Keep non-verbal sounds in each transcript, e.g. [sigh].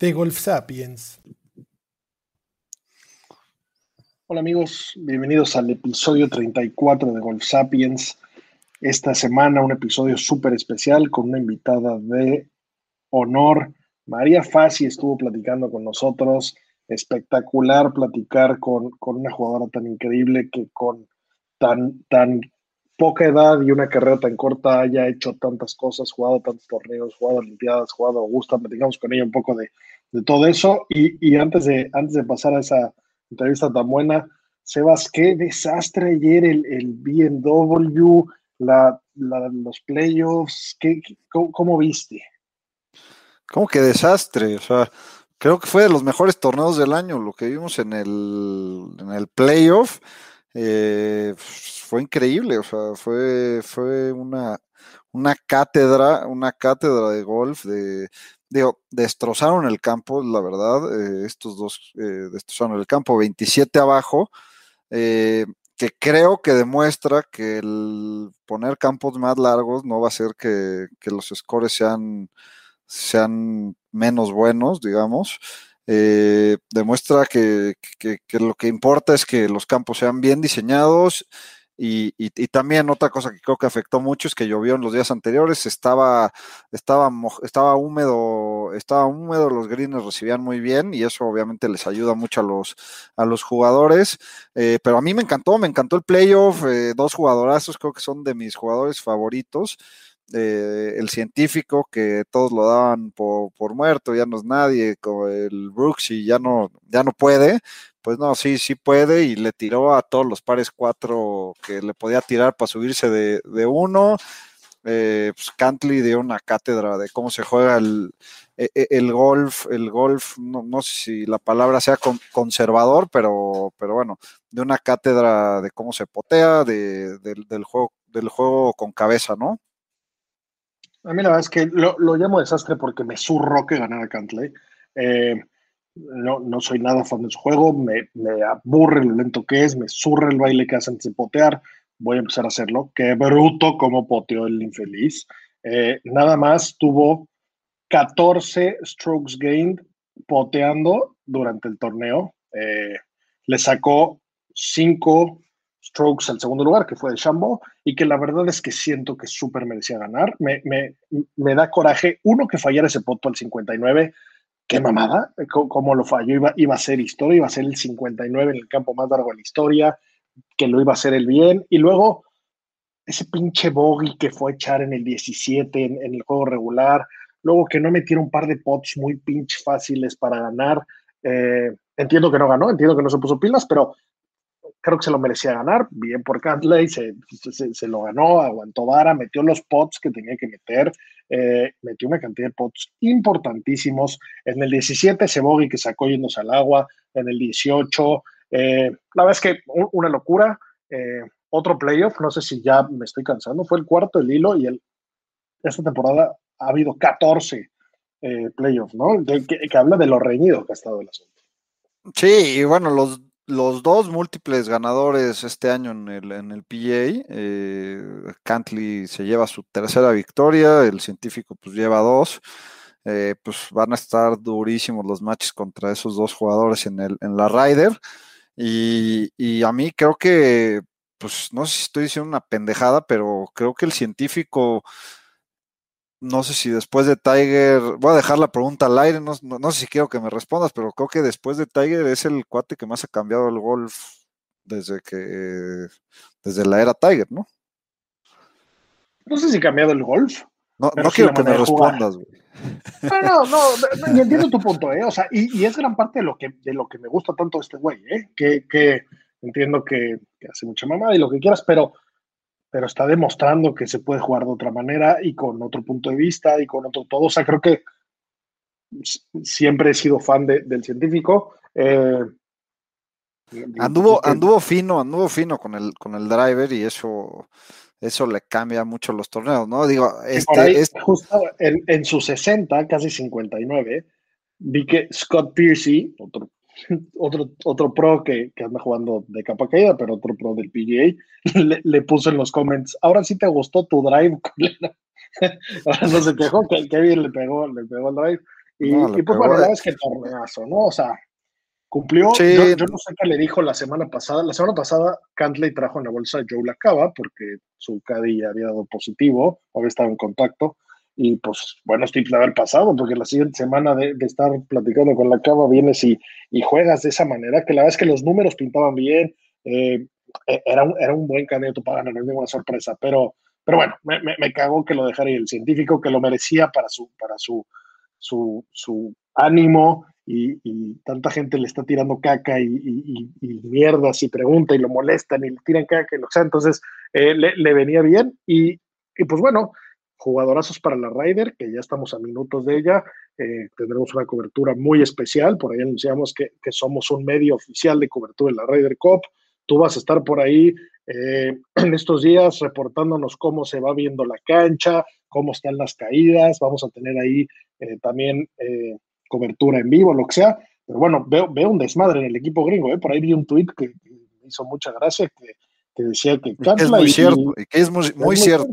De Golf Sapiens. Hola amigos, bienvenidos al episodio 34 de Golf Sapiens. Esta semana un episodio súper especial con una invitada de honor. María Fassi estuvo platicando con nosotros. Espectacular platicar con, con una jugadora tan increíble que con tan, tan poca edad y una carrera tan corta haya hecho tantas cosas, jugado tantos torneos, jugado Olimpiadas, jugado Augusta. Platicamos con ella un poco de, todo eso. Y, antes, de, antes de pasar a esa entrevista tan buena, Sebas, qué desastre ayer el, el BMW, los playoffs, ¿qué, cómo, cómo, viste? ¿Cómo que desastre? O sea, creo que fue de los mejores torneos del año, lo que vimos en el, en el playoff. Eh, fue increíble, o sea, fue, fue una, una cátedra, una cátedra de golf, de, digo, destrozaron el campo, la verdad, eh, estos dos eh, destrozaron el campo, 27 abajo, que creo que demuestra que el poner campos más largos no va a hacer que, que los scores sean, sean menos buenos, digamos. Eh, demuestra que, lo que importa es que los campos sean bien diseñados y, también otra cosa que creo que afectó mucho es que llovió en los días anteriores, estaba, estaba, estaba húmedo, estaba húmedo, los greens recibían muy bien y eso obviamente les ayuda mucho a los, a los jugadores. Eh, pero a mí me encantó, me encantó el playoff, eh, dos jugadorazos, creo que son de mis jugadores favoritos. Eh, el científico que todos lo daban por, muerto, ya no es nadie, como el Brooks y ya no, ya no puede, pues no, sí, sí puede y le tiró a todos los pares cuatro que le podía tirar para subirse de, de uno. Eh, pues Cantley dio una cátedra de cómo se juega el, el, el golf, el golf, no, no, sé si la palabra sea con, conservador, pero, pero bueno, de una cátedra de cómo se potea, de, del, juego, del juego con cabeza, ¿no? A mí la verdad es que lo, llamo desastre porque me zurró que ganara Cantley. Eh, no, no soy nada fan de su juego, me, me, aburre lo lento que es, me zurra el baile que hace antes de potear, voy a empezar a hacerlo. Qué bruto como poteó el infeliz. Eh, nada más tuvo 14 strokes gained poteando durante el torneo. Eh, le sacó 5 strokes al segundo lugar, que fue de Shambo, y que la verdad es que siento que súper merecía ganar. Me, me, da coraje, uno, que fallara ese poto al 59, qué mamada, cómo lo falló, iba, iba a ser historia, iba a ser el 59 en el campo más largo de la historia, que lo iba a hacer el bien, y luego ese pinche bogey que fue echar en el 17 en, en el juego regular, luego que no metiera un par de pots muy pinche fáciles para ganar. Eh, entiendo que no ganó, entiendo que no se puso pilas, pero creo que se lo merecía ganar, bien por Cantley, se, se, se, lo ganó, aguantó vara, metió los pots que tenía que meter, eh, metió una cantidad de pots importantísimos. En el 17 ese bogey que sacó yéndose al agua, en el 18, eh, la verdad es que una locura. Eh, otro playoff, no sé si ya me estoy cansando, fue el cuarto del hilo y el, esta temporada ha habido 14 playoffs, ¿no? Que, que habla de lo reñido que ha estado el asunto. Sí, y bueno, los los dos múltiples ganadores este año en el, en el PGA, eh, Cantley se lleva su tercera victoria, el científico pues lleva dos, eh, pues van a estar durísimos los matches contra esos dos jugadores en, el, en la Ryder, y, y a mí creo que, pues no sé si estoy diciendo una pendejada, pero creo que el científico no sé si después de Tiger, voy a dejar la pregunta al aire, no, no, no, sé si quiero que me respondas, pero creo que después de Tiger es el cuate que más ha cambiado el golf desde que, desde la era Tiger, ¿no? No sé si ha cambiado el golf. No, no quiero que me respondas, güey. No, no, [laughs] no, y entiendo tu punto, ¿eh? O sea, y, y, es gran parte de lo que, de lo que me gusta tanto este güey, ¿eh? Que, que entiendo que, que hace mucha mamada y lo que quieras, pero pero está demostrando que se puede jugar de otra manera y con otro punto de vista y con otro todo. O sea, creo que siempre he sido fan de, del científico. Eh, anduvo, anduvo fino, anduvo fino con el, con el driver y eso, eso le cambia mucho los torneos, ¿no? Digo, este, este... justo en, en sus 60, casi 59, vi que Scott Piercy, otro [laughs] otro, otro pro que, que, anda jugando de capa caída, pero otro pro del PGA, [laughs] le, le, puso en los comments, ahora sí te gustó tu drive, [laughs] ahora no se quejó, que Kevin le pegó, le pegó el drive. Y, no, y pues bueno, la verdad es que torneazo, ¿no? O sea, cumplió. Sí. Yo, yo, no sé qué le dijo la semana pasada. La semana pasada, Cantley trajo en la bolsa a Joe Lacaba porque su caddy había dado positivo, había estado en contacto y pues buenos tips de haber pasado, porque la siguiente semana de, estar platicando con la cava vienes y, juegas de esa manera, que la verdad es que los números pintaban bien, eh, e, era, un, buen candidato para ganar, no ninguna sorpresa, pero, bueno, me, me, me cagó que lo dejara y el científico que lo merecía para su, ánimo y, y, tanta gente le está tirando caca y, y, y, mierdas y pregunta y lo molestan y le tiran caca y lo entonces eh, le, venía bien y pues bueno, jugadorazos para la Ryder, que ya estamos a minutos de ella. Eh, tendremos una cobertura muy especial. Por ahí anunciamos que, que, somos un medio oficial de cobertura en la Ryder Cup. Tú vas a estar por ahí eh, [clears throat] en estos días reportándonos cómo se va viendo la cancha, cómo están las caídas. Vamos a tener ahí eh, también cobertura en vivo, lo que sea. Pero bueno, veo, veo un desmadre en el equipo gringo. Por ahí vi un tweet que, me hizo mucha gracia, que, que decía que... es muy y, cierto, que es muy, muy, muy cierto.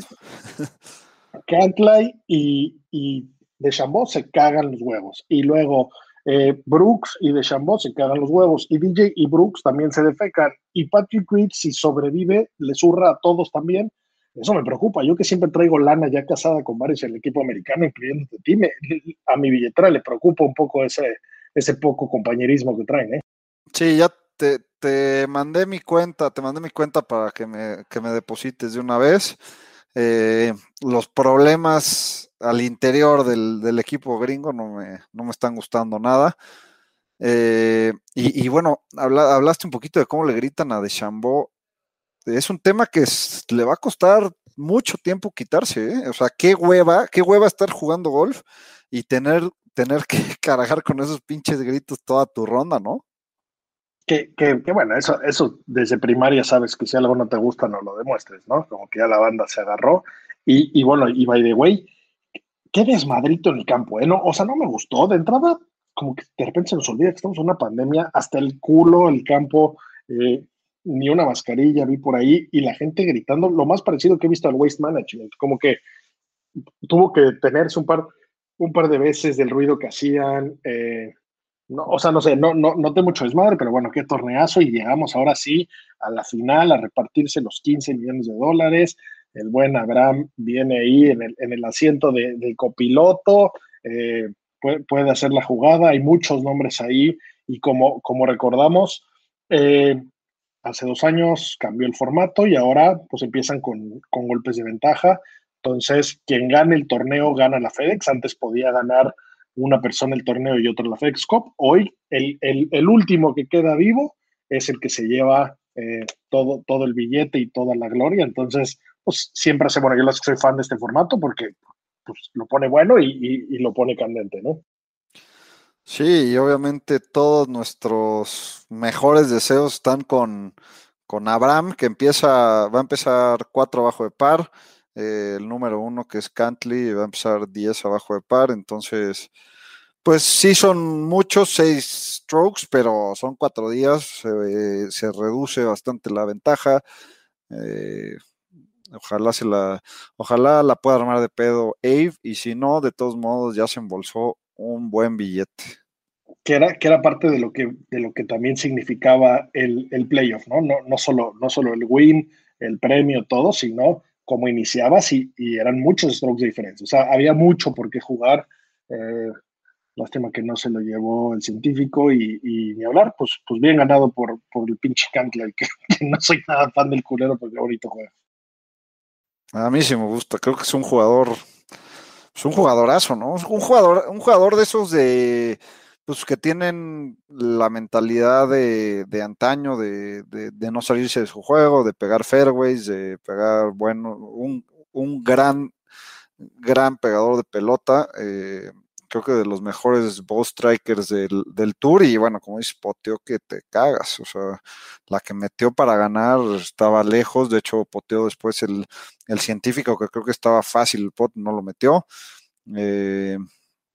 [laughs] Cantlay y, y de Chambó se cagan los huevos. Y luego eh, Brooks y de Chambó se cagan los huevos. Y DJ y Brooks también se defecan. Y Patrick Reed, si sobrevive, le zurra a todos también. Eso me preocupa. Yo que siempre traigo lana ya casada con varios en el equipo americano, incluyendo ti, me, a mi billetera le preocupa un poco ese, ese poco compañerismo que traen. ¿eh? Sí, ya te, te mandé mi cuenta, te mandé mi cuenta para que me, que me deposites de una vez eh, los problemas al interior del, equipo gringo no me, no me están gustando nada. Eh, y, bueno, habla, hablaste un poquito de cómo le gritan a Deschambault. Es un tema que le va a costar mucho tiempo quitarse. ¿eh? O sea, qué hueva, qué hueva estar jugando golf y tener, tener que [laughs] cargar con esos pinches gritos toda tu ronda, ¿no? Que, que, que, bueno, eso, eso desde primaria sabes que si algo no te gusta no lo demuestres, ¿no? Como que ya la banda se agarró. Y, y bueno, y by the way, qué desmadrito en el campo, ¿eh? No, o sea, no me gustó. De entrada, como que de repente se nos olvida que estamos en una pandemia, hasta el culo, el campo, eh, ni una mascarilla vi por ahí, y la gente gritando, lo más parecido que he visto al Waste Management, como que tuvo que tenerse un par, un par de veces del ruido que hacían. Eh, no, o sea, no sé, no, no, no te mucho desmadre, pero bueno, qué torneazo y llegamos ahora sí a la final a repartirse los 15 millones de dólares. El buen Abraham viene ahí en el, en el asiento de, copiloto, eh, puede, puede, hacer la jugada, hay muchos nombres ahí y como, como recordamos, eh, hace dos años cambió el formato y ahora pues empiezan con, con golpes de ventaja. Entonces, quien gane el torneo gana la FedEx. Antes podía ganar una persona el torneo y otra la FedEx Cup. Hoy el, el, el, último que queda vivo es el que se lleva eh, todo, todo el billete y toda la gloria. Entonces, pues siempre hace, bueno, yo soy fan de este formato porque pues, lo pone bueno y, y, y, lo pone candente, ¿no? Sí, y obviamente todos nuestros mejores deseos están con, con Abraham, que empieza, va a empezar cuatro abajo de par eh, el número uno que es Cantley va a empezar 10 abajo de par, entonces pues sí son muchos, seis strokes, pero son cuatro días, eh, se reduce bastante la ventaja. Eh, ojalá se la, ojalá la pueda armar de pedo Ave, y si no, de todos modos ya se embolsó un buen billete. Que era, que era parte de lo que, de lo que también significaba el, el playoff, ¿no? ¿no? No, solo, no solo el win, el premio, todo, sino como iniciabas y, y, eran muchos strokes de diferencia. O sea, había mucho por qué jugar. Eh, lástima que no se lo llevó el científico y, ni hablar, pues, pues bien ganado por, por el pinche Cantley, que, [laughs] que, no soy nada fan del culero porque ahorita juega. A mí sí me gusta, creo que es un jugador, es un jugadorazo, ¿no? Un jugador, un jugador de esos de, pues que tienen la mentalidad de, antaño, de, no salirse de su juego, de pegar fairways, de pegar, bueno, un, gran, gran pegador de pelota. Eh, creo que de los mejores ball strikers del, tour y bueno, como dice, poteó que te cagas, o sea, la que metió para ganar estaba lejos, de hecho poteó después el, científico que creo que estaba fácil, el pot no lo metió. Eh,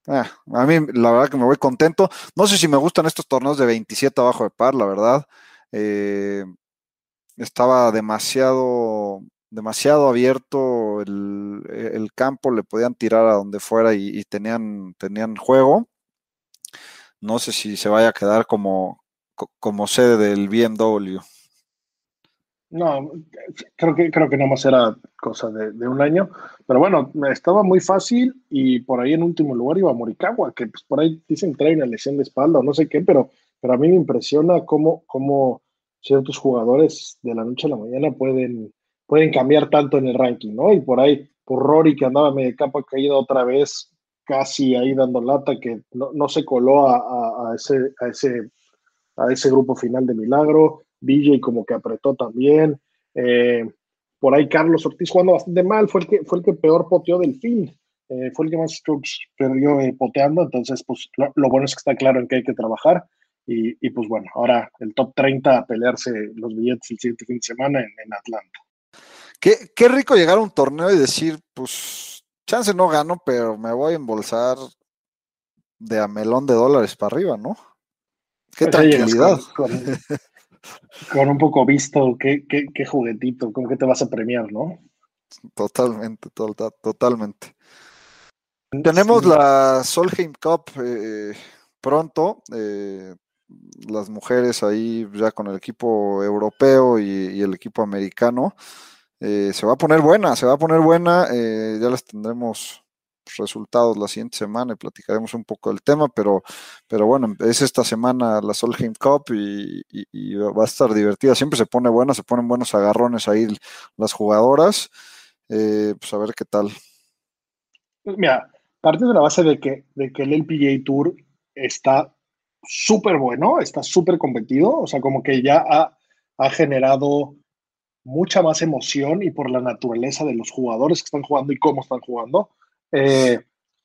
Ah, a mí la verdad que me voy contento. No sé si me gustan estos torneos de 27 abajo de par, la verdad. Eh, estaba demasiado, demasiado abierto el, campo, le podían tirar a donde fuera y, tenían, tenían juego. No sé si se vaya a quedar como, como sede del BMW. No, creo que, creo que nada más era cosa de, un año. Pero bueno, estaba muy fácil y por ahí en último lugar iba Morikawa, que pues por ahí dicen trae una lesión de espalda o no sé qué, pero, pero a mí me impresiona cómo, cómo ciertos jugadores de la noche a la mañana pueden, pueden cambiar tanto en el ranking, ¿no? Y por ahí, por Rory que andaba medio capa caído otra vez, casi ahí dando lata, que no, se coló a, ese, a, ese, a ese grupo final de milagro. DJ como que apretó también. Eh, por ahí Carlos Ortiz jugando bastante mal, fue el que, fue el que peor poteó del fin. Eh, fue el que más strokes perdió eh, poteando, entonces pues lo, bueno es que está claro en que hay que trabajar y, pues bueno, ahora el top 30 a pelearse los billetes el siguiente fin de semana en, Atlanta. Qué, qué, rico llegar a un torneo y decir, pues chance no gano, pero me voy a embolsar de a melón de dólares para arriba, ¿no? Qué pues tranquilidad. con [laughs] un poco visto qué, juguetito, con qué te vas a premiar, ¿no? Totalmente, totalmente. Tenemos la Solheim Cup eh, pronto. Eh, las mujeres ahí ya con el equipo europeo y, el equipo americano. Eh, se va a poner buena, se va a poner buena. ya las tendremos resultados la siguiente semana y platicaremos un poco del tema, pero, pero bueno, es esta semana la Solheim Cup y, va a estar divertida. Siempre se pone buena, se ponen buenos agarrones ahí las jugadoras. Eh, pues a ver qué tal. Pues mira, parte de la base de que, de que el LPGA Tour está súper bueno, está súper competido, o sea, como que ya ha, ha generado mucha más emoción y por la naturaleza de los jugadores que están jugando y cómo están jugando, eh,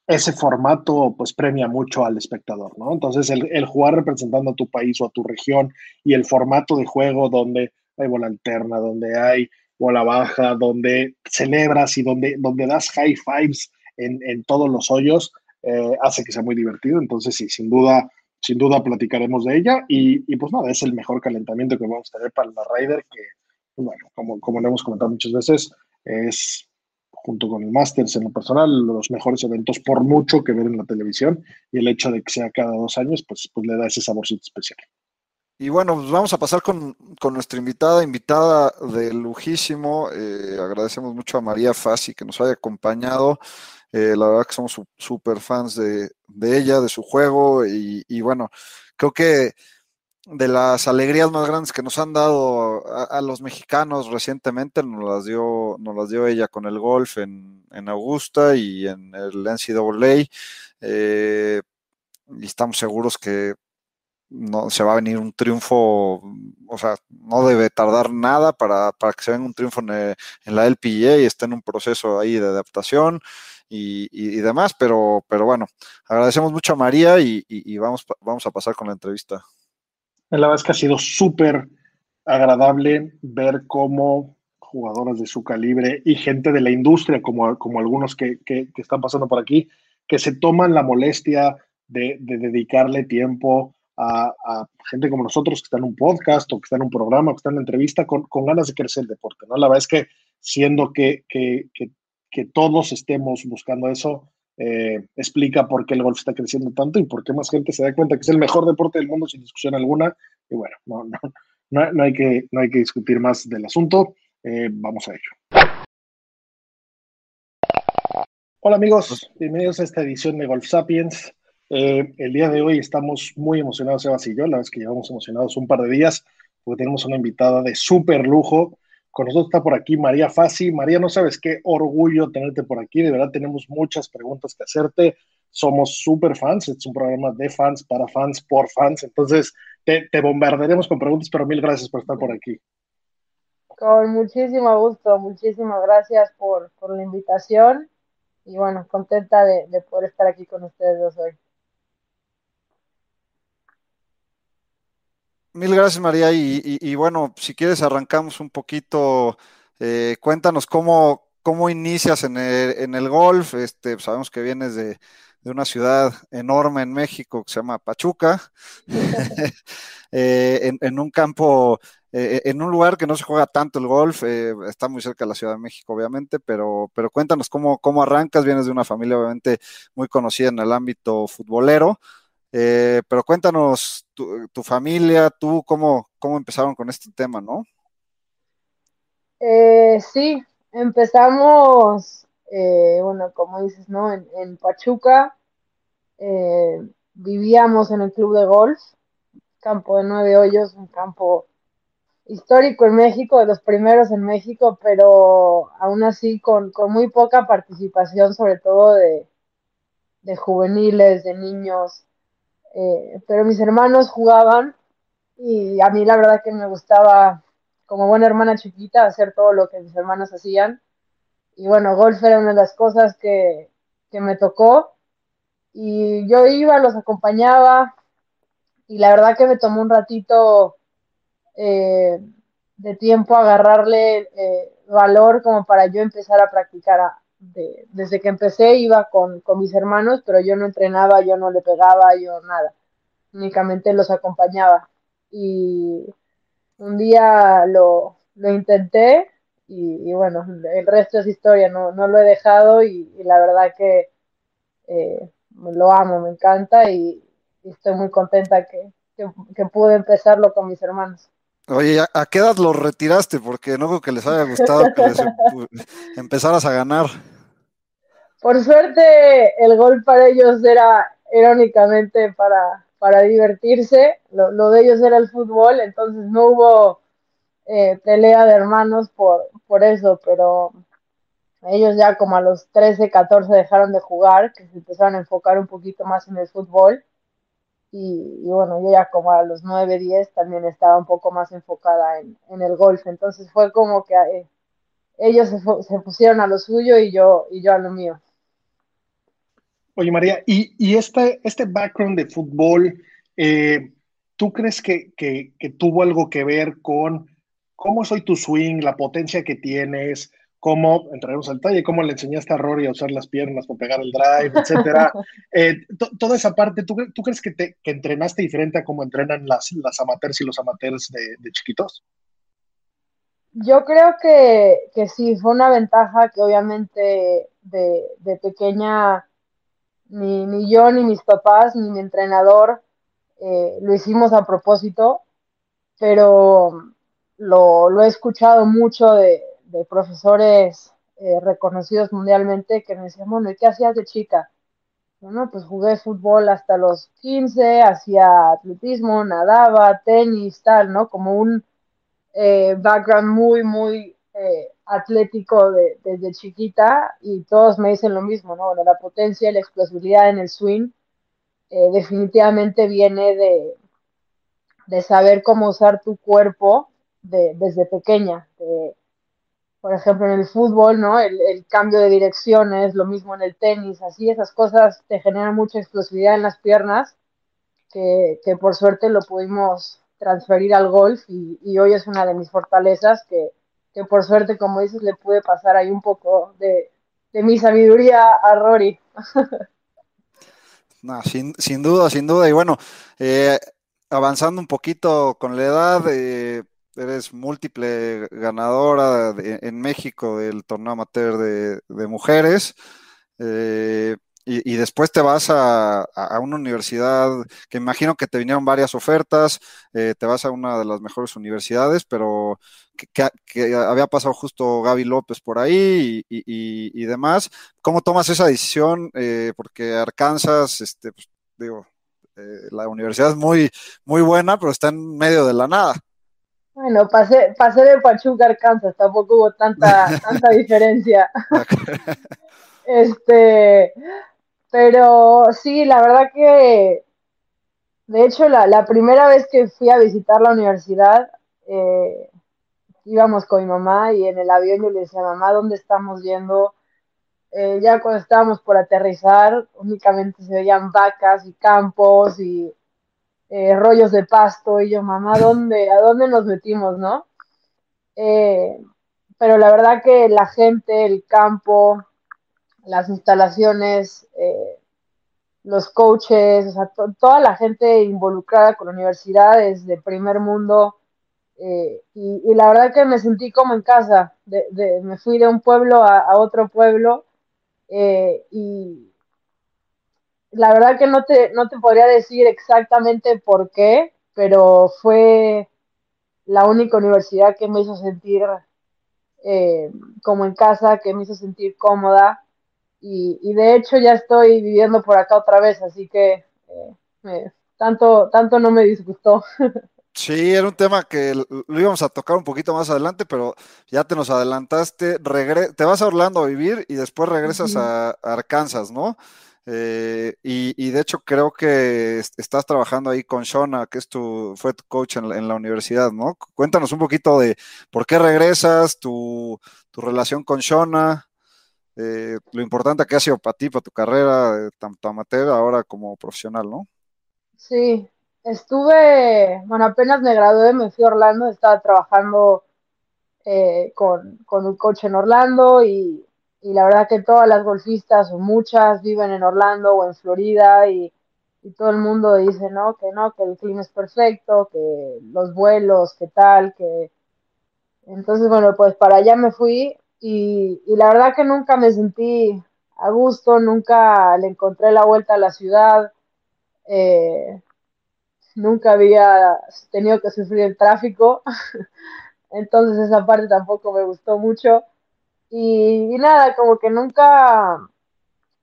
ese formato pues premia mucho al espectador, ¿no? Entonces el, jugar representando a tu país o a tu región y el formato de juego donde hay bola alterna, donde hay bola baja, donde celebras y donde, donde das high fives en, todos los hoyos, eh, hace que sea muy divertido. Entonces sí, sin duda, sin duda platicaremos de ella y, pues nada, es el mejor calentamiento que vamos a tener para la Ryder que, bueno, como, como lo hemos comentado muchas veces, es junto con el Masters en lo personal, los mejores eventos por mucho que ver en la televisión y el hecho de que sea cada dos años, pues, pues le da ese saborcito especial. Y bueno, pues vamos a pasar con, nuestra invitada, invitada de lujísimo. Eh, agradecemos mucho a María Fassi que nos haya acompañado. Eh, la verdad que somos súper fans de, ella, de su juego y bueno, creo que de las alegrías más grandes que nos han dado a, los mexicanos recientemente, nos las dio, nos las dio ella con el golf en, Augusta y en el NCAA. Eh, y estamos seguros que no se va a venir un triunfo, o sea, no debe tardar nada para, que se venga un triunfo en, la LPGA y esté en un proceso ahí de adaptación y, demás, pero, pero bueno, agradecemos mucho a María y, y, vamos, vamos a pasar con la entrevista. La verdad es que ha sido súper agradable ver cómo jugadoras de su calibre y gente de la industria, como, como algunos que, están pasando por aquí, que se toman la molestia de, dedicarle tiempo a, gente como nosotros que está en un podcast o que está en un programa, que está en una entrevista, con, ganas de crecer el deporte. ¿no? La verdad es que siendo que, que, que todos estemos buscando eso, eh, explica por qué el golf está creciendo tanto y por qué más gente se da cuenta que es el mejor deporte del mundo sin discusión alguna. Y bueno, no, no, no, hay, que, no hay que discutir más del asunto. Eh, vamos a ello. Hola amigos, bienvenidos a esta edición de Golf Sapiens. Eh, el día de hoy estamos muy emocionados, Sebas y yo, la es que llevamos emocionados un par de días porque tenemos una invitada de súper lujo con nosotros está por aquí María Fassi. María, no sabes qué orgullo tenerte por aquí. De verdad tenemos muchas preguntas que hacerte somos súper fans, es un programa de fans, para fans, por fans, entonces te, bombardearemos con preguntas, pero mil gracias por estar por aquí. Con muchísimo gusto, muchísimas gracias por, la invitación y bueno, contenta de, de poder estar aquí con ustedes hoy. Mil gracias, María. Y, bueno, si quieres, arrancamos un poquito. Eh, cuéntanos cómo, cómo inicias en el, en el golf. Este, sabemos que vienes de, de, una ciudad enorme en México que se llama Pachuca, [laughs] eh, en, un campo, eh, en un lugar que no se juega tanto el golf. Está muy cerca de la Ciudad de México, obviamente, pero, pero cuéntanos cómo, cómo arrancas. Vienes de una familia, obviamente, muy conocida en el ámbito futbolero. Eh, pero cuéntanos tu, familia, tú, cómo, cómo empezaron con este tema, ¿no? Eh, sí, empezamos, eh, bueno, como dices, ¿no? En, en Pachuca, eh, vivíamos en el club de golf, campo de nueve hoyos, un campo histórico en México, de los primeros en México, pero aún así con, con muy poca participación, sobre todo de, de juveniles, de niños, eh, pero mis hermanos jugaban y a mí la verdad que me gustaba, como buena hermana chiquita, hacer todo lo que mis hermanos hacían. Y bueno, golf era una de las cosas que, que me tocó. Y yo iba, los acompañaba y la verdad que me tomó un ratito eh, de tiempo agarrarle eh, valor como para yo empezar a practicar de, desde que empecé iba con, con, mis hermanos, pero yo no entrenaba, yo no le pegaba, yo nada, únicamente los acompañaba. Y un día lo, lo intenté y, bueno, el resto es historia, no, no lo he dejado y, la verdad que eh, lo amo, me encanta y, y estoy muy contenta que, que, que, pude empezarlo con mis hermanos. Oye, ¿a qué edad los retiraste? Porque no creo que les haya gustado que les empezaras a ganar. Por suerte, el gol para ellos era, era para, para divertirse. Lo, lo, de ellos era el fútbol, entonces no hubo eh, pelea de hermanos por, por eso, pero ellos ya como a los 13, 14 dejaron de jugar, que se empezaron a enfocar un poquito más en el fútbol y, bueno, yo ya como a los 9, 10 también estaba un poco más enfocada en, en el golf, entonces fue como que eh, ellos se, pusieron a lo suyo y yo, y yo a lo mío. Oye María, y, y este, este background de fútbol, eh, ¿tú crees que, que tuvo algo que ver con cómo soy tu swing, la potencia que tienes? Cómo, entraremos al talle, cómo le enseñaste a Rory a usar las piernas para pegar el drive, etcétera. [laughs] eh, toda esa parte, ¿tú, tú crees que, te, que, entrenaste diferente a cómo entrenan las, las amateurs y los amateurs de, de chiquitos? Yo creo que, que, sí, fue una ventaja que obviamente de, de pequeña ni, ni, yo, ni mis papás, ni mi entrenador eh, lo hicimos a propósito, pero lo, lo he escuchado mucho de, de profesores eh, reconocidos mundialmente que me decían, bueno, ¿y qué hacías de chica? Bueno, pues jugué fútbol hasta los 15, hacía atletismo, nadaba, tenis, tal, ¿no? Como un eh, background muy, muy eh, atlético de, desde chiquita y todos me dicen lo mismo, ¿no? Bueno, la potencia y la explosividad en el swing eh, definitivamente viene de, de saber cómo usar tu cuerpo de, desde pequeña, por ejemplo, en el fútbol, ¿no? El, cambio de direcciones, lo mismo en el tenis, así esas cosas te generan mucha explosividad en las piernas, que, que por suerte lo pudimos transferir al golf y, y, hoy es una de mis fortalezas que, que, por suerte, como dices, le pude pasar ahí un poco de, de mi sabiduría a Rory. [laughs] no, sin, sin, duda, sin duda. Y bueno, eh, avanzando un poquito con la edad, eh, eres múltiple ganadora en México del torneo amateur de, de mujeres. Eh, y, y, después te vas a, a, una universidad que imagino que te vinieron varias ofertas, eh, te vas a una de las mejores universidades, pero que, que, había pasado justo Gaby López por ahí y, y demás. ¿Cómo tomas esa decisión? Eh, porque Arkansas, este, pues, digo, eh, la universidad es muy, muy buena, pero está en medio de la nada. Bueno, pasé, pasé de Pachuca a Arkansas, tampoco hubo tanta, [laughs] tanta diferencia. [laughs] este, pero sí, la verdad que, de hecho, la, la primera vez que fui a visitar la universidad, eh, íbamos con mi mamá y en el avión yo le decía, mamá, ¿dónde estamos yendo? Eh, ya cuando estábamos por aterrizar, únicamente se veían vacas y campos y eh, rollos de pasto y yo, mamá, ¿dónde, ¿a dónde nos metimos, no? Eh, pero la verdad que la gente, el campo, las instalaciones, eh, los coaches, toda la gente involucrada con la universidad es de primer mundo. eh, y, la verdad que me sentí como en casa. Me fui de un pueblo a, otro pueblo y la verdad que no te, no te podría decir exactamente por qué, pero fue la única universidad que me hizo sentir eh, como en casa, que me hizo sentir cómoda. Y, y de hecho ya estoy viviendo por acá otra vez, así que eh, me- tanto, tanto no me disgustó. [laughs] Sí, era un tema que lo íbamos a tocar un poquito más adelante, pero ya te nos adelantaste. Regre- te vas a Orlando a vivir y después regresas a Arkansas, ¿no? Eh, y, de hecho creo que est- estás trabajando ahí con Shona, que es tu, fue tu coach en la, en la universidad, ¿no? Cuéntanos un poquito de por qué regresas, tu, tu relación con Shona, eh, lo importante que ha sido para ti, para tu carrera, eh, tanto amateur ahora como profesional, ¿no? Sí, estuve, bueno, apenas me gradué, me fui a Orlando, estaba trabajando con, con un coach en Orlando y, y la verdad que todas las golfistas o muchas viven en Orlando o en Florida y, todo el mundo dice, no, que no, que el clima es perfecto, que los vuelos, que tal, que... Entonces, bueno, pues para allá me fui y, y la verdad que nunca me sentí a gusto, nunca le encontré la vuelta a la ciudad. eh, nunca había tenido que sufrir el tráfico, [laughs] entonces esa parte tampoco me gustó mucho. Y, nada, como que nunca,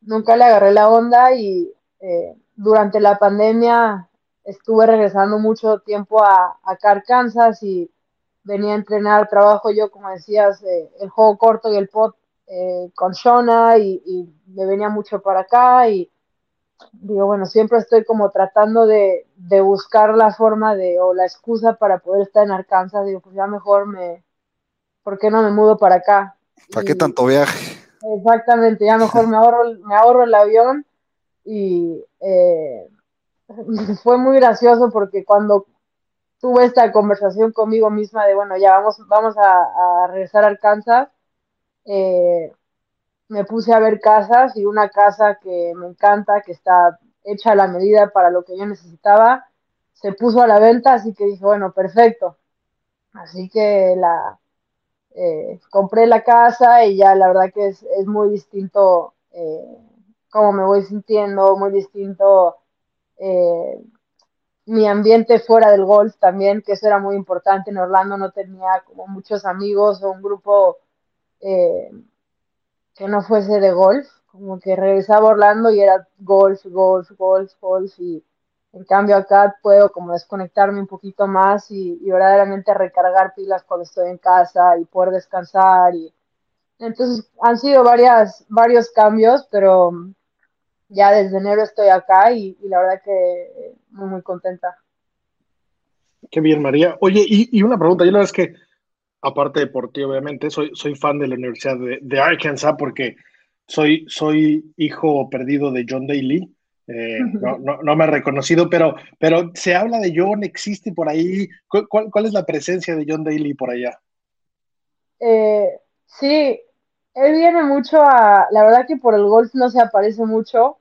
nunca le agarré la onda y eh, durante la pandemia estuve regresando mucho tiempo a, a Arkansas y venía a entrenar, trabajo yo, como decías, eh, el juego corto y el pot eh, con Shona y, y me venía mucho para acá y digo, bueno, siempre estoy como tratando de, de buscar la forma de, o la excusa para poder estar en Arkansas, digo, pues ya mejor me, ¿por qué no me mudo para acá? ¿Para qué tanto viaje? exactamente, ya mejor me ahorro, me ahorro el avión y eh, [laughs] fue muy gracioso porque cuando tuve esta conversación conmigo misma de, bueno, ya vamos, vamos a, a regresar a Arkansas, eh, me puse a ver casas y una casa que me encanta, que está hecha a la medida para lo que yo necesitaba, se puso a la venta, así que dije, bueno, perfecto. Así que la eh, compré la casa y ya la verdad que es, es muy distinto eh, cómo me voy sintiendo, muy distinto eh, mi ambiente fuera del golf también, que eso era muy importante. En Orlando no tenía como muchos amigos o un grupo eh, que no fuese de golf, como que regresaba a Orlando y era golf, golf, golf, golf y en cambio acá puedo como desconectarme un poquito más y, y verdaderamente recargar pilas cuando estoy en casa y poder descansar y entonces han sido varias, varios cambios, pero ya desde enero estoy acá y, y la verdad que muy, muy contenta. Qué bien, María. Oye, y, y una pregunta, yo la verdad es que, aparte de por ti, obviamente, soy, soy fan de la Universidad de, de Arkansas porque soy, soy hijo perdido de John Daly. Eh, [laughs] no, no, no me ha reconocido, pero, pero se habla de John, existe por ahí. ¿Cuál, cuál, cuál es la presencia de John Daly por allá? Eh, sí, él viene mucho a, la verdad que por el golf no se aparece mucho,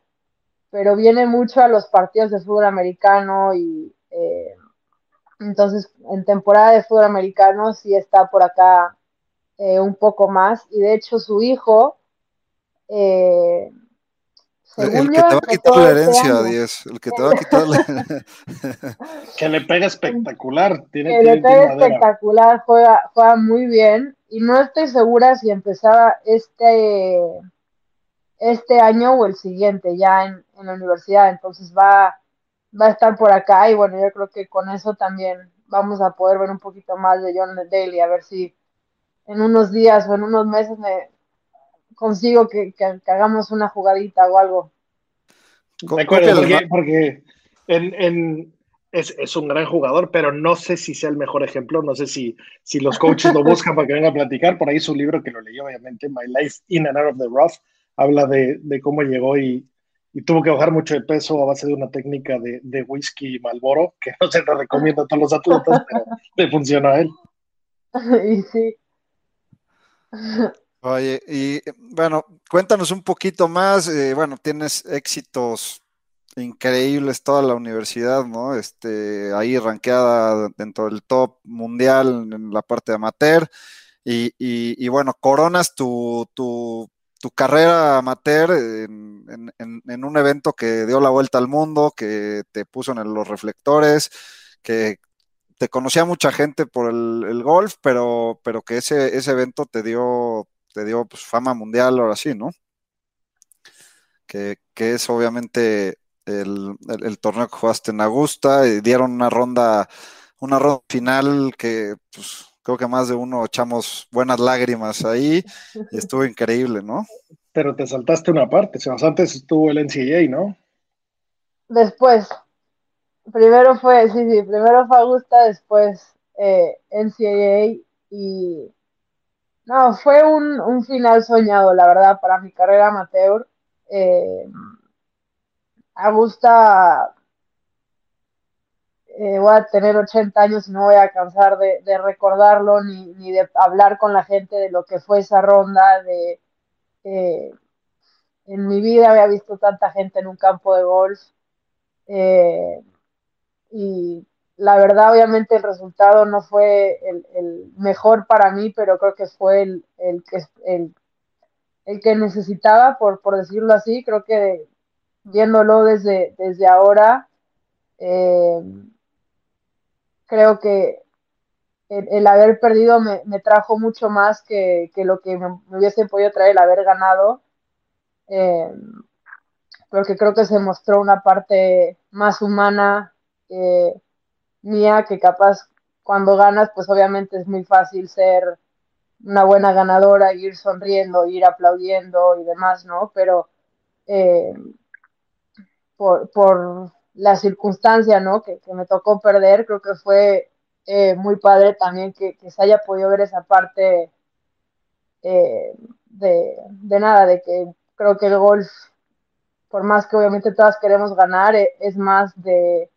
pero viene mucho a los partidos de fútbol americano y eh, entonces en temporada de fútbol americano sí está por acá eh, un poco más y de hecho su hijo, eh, El, que yo, te va a quitar la herencia, año. Diez. El que te va a quitar la... [laughs] Que le pega espectacular. Tiene, que le tiene, pega espectacular, juega, juega muy bien y no estoy segura si empezaba este, este año o el siguiente ya en, en la universidad, entonces va, va a estar por acá y bueno, yo creo que con eso también vamos a poder ver un poquito más de John Daly, a ver si en unos días o en unos meses me consigo que, que, que hagamos una jugadita o algo. De acuerdo, porque, porque en, en, es, es, un gran jugador, pero no sé si sea el mejor ejemplo, no sé si, si los coaches lo buscan para que venga a platicar. Por ahí su libro que lo leí, obviamente, My Life in and Out of the Rough, habla de, de cómo llegó y, y, tuvo que bajar mucho de peso a base de una técnica de, de whisky Malboro, que no se lo recomiendo a todos los atletas, pero le funcionó a él. [laughs] Y sí. Oye, y bueno, cuéntanos un poquito más. Eh, bueno, tienes éxitos increíbles toda la universidad, ¿no? Este, ahí rankeada dentro del top mundial en la parte de amateur. Y, y, bueno, coronas tu, tu, tu carrera amateur en, en, en, un evento que dio la vuelta al mundo, que te puso en los reflectores, que te conocía mucha gente por el, el golf, pero, pero que ese, ese evento te dio te dio pues, fama mundial ahora sí, ¿no? Que, es obviamente el, torneo que jugaste en Augusta y dieron una ronda, una ronda final que pues, creo que más de uno echamos buenas lágrimas ahí y estuvo increíble, ¿no? Pero te saltaste una parte, o antes estuvo el NCAA, ¿no? Después. Primero fue, sí, sí, primero fue Augusta, después eh, NCAA y no, fue un, un, final soñado, la verdad, para mi carrera amateur. Eh, Augusta, eh, voy a tener 80 años y no voy a cansar de, recordarlo ni, ni, de hablar con la gente de lo que fue esa ronda. De, eh, en mi vida había visto tanta gente en un campo de golf. Eh, y la verdad, obviamente, el resultado no fue el, mejor para mí, pero creo que fue el, el, el, el que necesitaba, por, por decirlo así. Creo que viéndolo desde, desde ahora, eh, creo que el, haber perdido me, me, trajo mucho más que, que lo que me, me, hubiese podido traer el haber ganado. Eh, porque creo que se mostró una parte más humana. Eh, mía que capaz cuando ganas, pues obviamente es muy fácil ser una buena ganadora, ir sonriendo, ir aplaudiendo y demás, ¿no? Pero eh, por, por, la circunstancia, ¿no? Que, que, me tocó perder, creo que fue eh, muy padre también que, que, se haya podido ver esa parte eh, de, de, nada, de que creo que el golf, por más que obviamente todas queremos ganar, es más de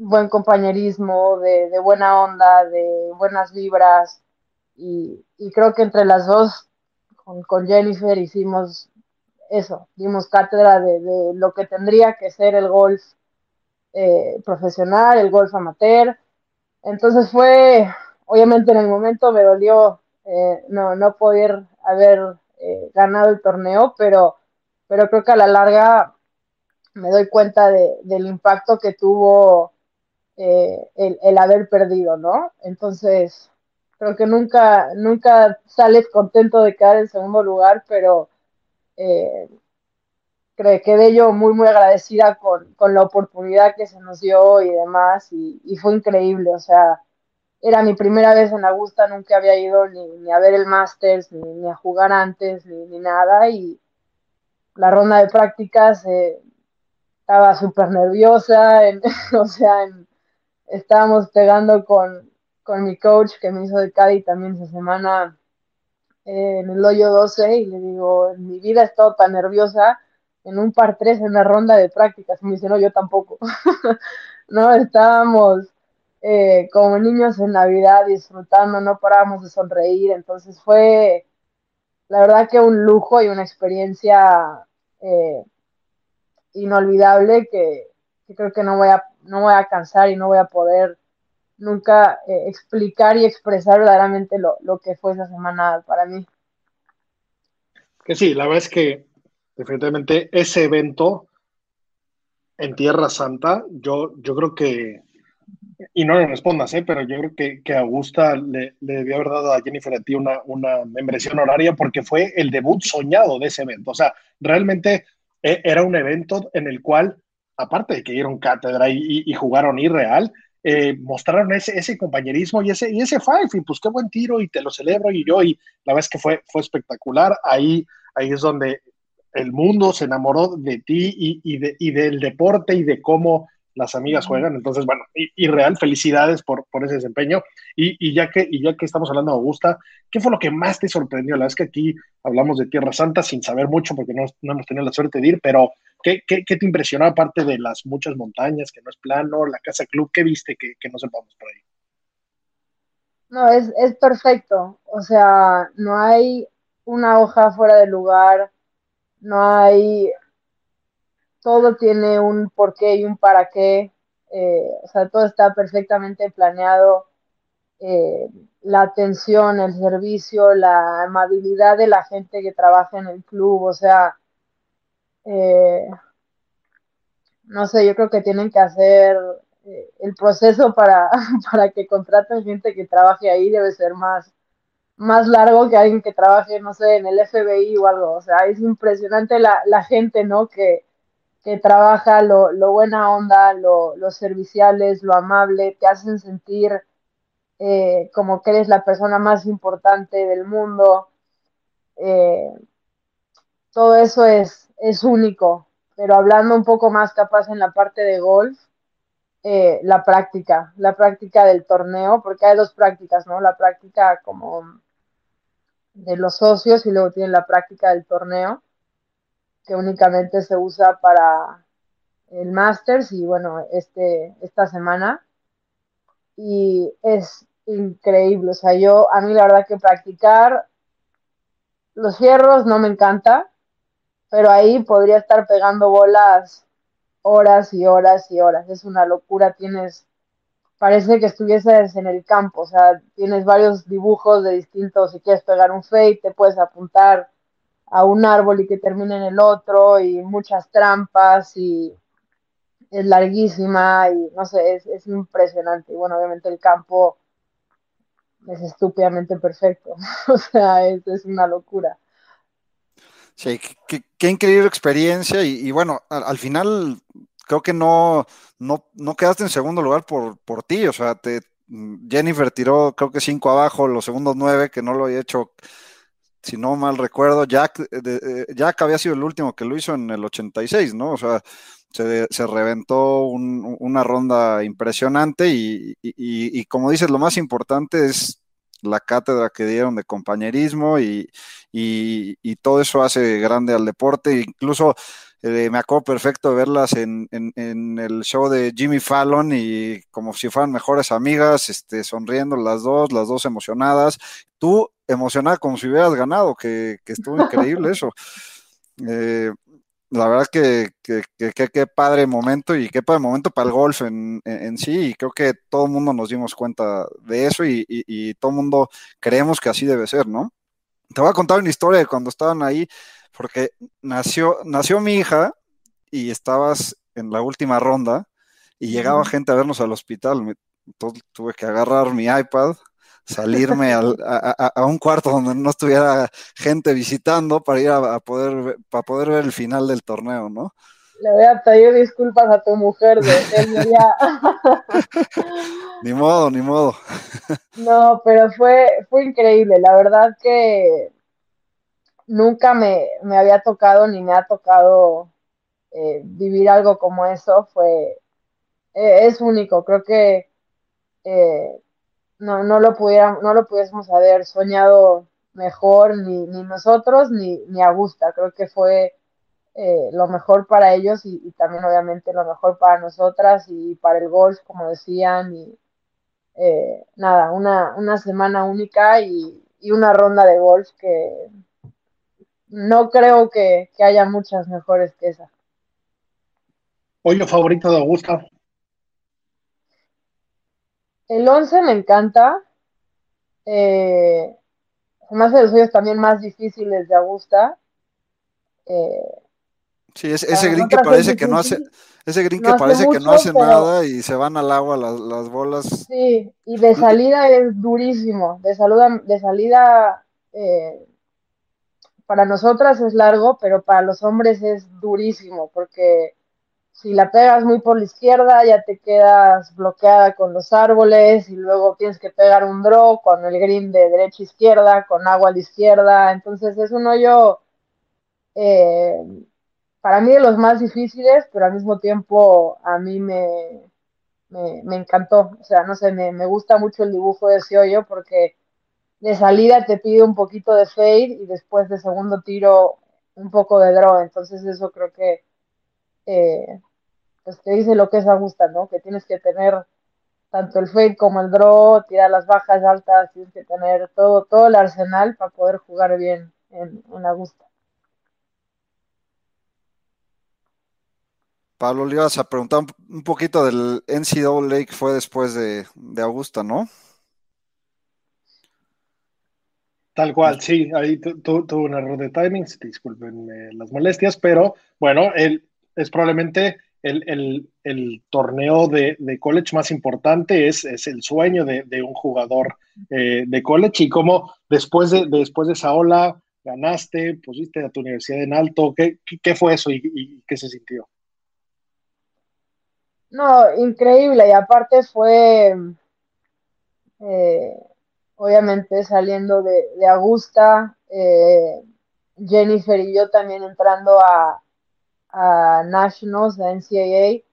buen compañerismo, de, buena onda, de buenas vibras. Y, creo que entre las dos, con, Jennifer, hicimos eso, dimos cátedra de, de, lo que tendría que ser el golf eh, profesional, el golf amateur. Entonces fue, obviamente en el momento me dolió eh, no, no poder haber eh, ganado el torneo, pero, pero creo que a la larga me doy cuenta de, del impacto que tuvo eh, el, haber perdido, ¿no? Entonces, creo que nunca, nunca sales contento de quedar en segundo lugar, pero eh, creo que de ello muy, muy agradecida con, con, la oportunidad que se nos dio y demás, y, fue increíble, o sea, era mi primera vez en Augusta, nunca había ido ni, ni a ver el Masters, ni, ni, a jugar antes, ni, ni nada, y la ronda de prácticas eh, estaba súper nerviosa, [laughs] o sea, en, estábamos pegando con, con, mi coach que me hizo de Cádiz también esa semana eh, en el hoyo 12 y le digo, en mi vida he estado tan nerviosa en un par 3 en la ronda de prácticas. Me dice, no, yo tampoco. [laughs] no, estábamos eh, como niños en Navidad disfrutando, no parábamos de sonreír. Entonces fue, la verdad que un lujo y una experiencia eh, inolvidable que, que creo que no voy a no voy a cansar y no voy a poder nunca eh, explicar y expresar verdaderamente lo, lo, que fue esa semana para mí. Que sí, la verdad es que definitivamente ese evento en Tierra Santa, yo, yo creo que, y no le respondas, ¿eh? pero yo creo que, que Augusta le, le, debió haber dado a Jennifer a ti una, una membresía honoraria porque fue el debut soñado de ese evento. O sea, realmente eh, era un evento en el cual aparte de que dieron cátedra y, y, y jugaron irreal, eh, mostraron ese, ese compañerismo y ese, y ese five, y pues qué buen tiro, y te lo celebro, y yo, y la verdad es que fue, fue espectacular. Ahí, ahí es donde el mundo se enamoró de ti y, de, y del deporte y de cómo las amigas juegan. Entonces, bueno, y, real, felicidades por, por ese desempeño. Y, ya que, y ya que estamos hablando de Augusta, ¿qué fue lo que más te sorprendió? La verdad es que aquí hablamos de Tierra Santa sin saber mucho porque no, no hemos tenido la suerte de ir, pero ¿qué, qué, qué te impresionó aparte de las muchas montañas, que no es plano, la casa club? ¿Qué viste que, que no sepamos por ahí? No, es, es perfecto. O sea, no hay una hoja fuera de lugar, no hay todo tiene un porqué y un para qué, eh, o sea, todo está perfectamente planeado, eh, la atención, el servicio, la amabilidad de la gente que trabaja en el club, o sea, eh, no sé, yo creo que tienen que hacer el proceso para, [laughs] para que contraten gente que trabaje ahí debe ser más, más largo que alguien que trabaje, no sé, en el FBI o algo. O sea, es impresionante la, la gente, ¿no? Que, que trabaja lo, lo buena onda, lo, los serviciales, lo amable, te hacen sentir eh, como que eres la persona más importante del mundo. Eh, todo eso es, es único, pero hablando un poco más capaz en la parte de golf, eh, la práctica, la práctica del torneo, porque hay dos prácticas, ¿no? La práctica como de los socios y luego tienen la práctica del torneo que únicamente se usa para el Masters y bueno, este, esta semana. Y es increíble, o sea, yo, a mí la verdad que practicar los fierros no me encanta, pero ahí podría estar pegando bolas horas y horas y horas. Es una locura, tienes, parece que estuvieses en el campo, o sea, tienes varios dibujos de distintos, si quieres pegar un fade, te puedes apuntar a un árbol y que termine en el otro y muchas trampas y es larguísima y no sé, es, impresionante. Y bueno, obviamente el campo es estúpidamente perfecto. [laughs] o sea, es, es una locura. Sí, qué, increíble experiencia y, bueno, al, final creo que no, no, no, quedaste en segundo lugar por, por ti, o sea, te, Jennifer tiró creo que cinco abajo, los segundos nueve, que no lo había hecho si no mal recuerdo, Jack, eh, eh, Jack había sido el último que lo hizo en el 86, ¿no? O sea, se, reventó una ronda impresionante y, como dices, lo más importante es la cátedra que dieron de compañerismo y, todo eso hace grande al deporte. Incluso eh, me acuerdo perfecto de verlas en, en, el show de Jimmy Fallon y como si fueran mejores amigas, este, sonriendo las dos, las dos emocionadas. Tú emocionada como si hubieras ganado, que, estuvo increíble [laughs] eso. Eh, la verdad que qué padre momento y qué padre momento para el golf en, sí y creo que todo el mundo nos dimos cuenta de eso y, todo el mundo creemos que así debe ser, ¿no? Te voy a contar una historia de cuando estaban ahí, porque nació, nació mi hija y estabas en la última ronda y llegaba gente a vernos al hospital. Entonces tuve que agarrar mi iPad, salirme a, un cuarto donde no estuviera gente visitando para ir a, poder, para poder ver el final del torneo, ¿no? Le voy a pedir disculpas a tu mujer de [laughs] Ni modo, ni modo. no, pero fue, fue increíble. La verdad que nunca me, había tocado ni me ha tocado eh, vivir algo como eso. Fue, eh, es único. Creo que eh, no, no, lo pudiéramos, no lo pudiésemos haber soñado mejor ni, ni nosotros ni, ni Augusta. Creo que fue eh, lo mejor para ellos y, también obviamente lo mejor para nosotras y para el golf, como decían. Y eh, nada, una, una semana única y, y, una ronda de golf que no creo que, que haya muchas mejores que esa. Hoyo favorito de Augusta. El 11 me encanta. Eh, más de los suyos también más difíciles de Augusta. Eh, sí, ese green que parece que no hace, ese green que parece que no hace nada y se van al agua las, bolas. Sí, y de salida es durísimo. De, salida, de salida eh, para nosotras es largo, pero para los hombres es durísimo porque si la pegas muy por la izquierda, ya te quedas bloqueada con los árboles y luego tienes que pegar un draw con el green de derecha a izquierda, con agua a la izquierda. Entonces es un hoyo eh, para mí de los más difíciles, pero al mismo tiempo a mí me, me, encantó. O sea, no sé, me, me, gusta mucho el dibujo de ese hoyo porque de salida te pide un poquito de fade y después de segundo tiro un poco de draw. Entonces eso creo que eh, pues te dice lo que es Augusta, ¿no? Que tienes que tener tanto el fade como el draw, tirar las bajas altas, tienes que tener todo, todo el arsenal para poder jugar bien en, en Augusta. Pablo, le ibas a preguntar un poquito del NCAA que fue después de, Augusta, ¿no? Tal cual, sí, ahí tuve un error de timing, disculpen las molestias, pero bueno, el, es probablemente el, torneo de, college más importante, es, es el sueño de, un jugador eh, de college y como después de, después de esa ola ganaste, pusiste a tu universidad en alto, ¿qué, qué fue eso y qué se sintió? No, increíble. Y aparte fue, eh, obviamente, saliendo de, de Augusta, eh, Jennifer y yo también entrando a, a Nationals, de NCAA,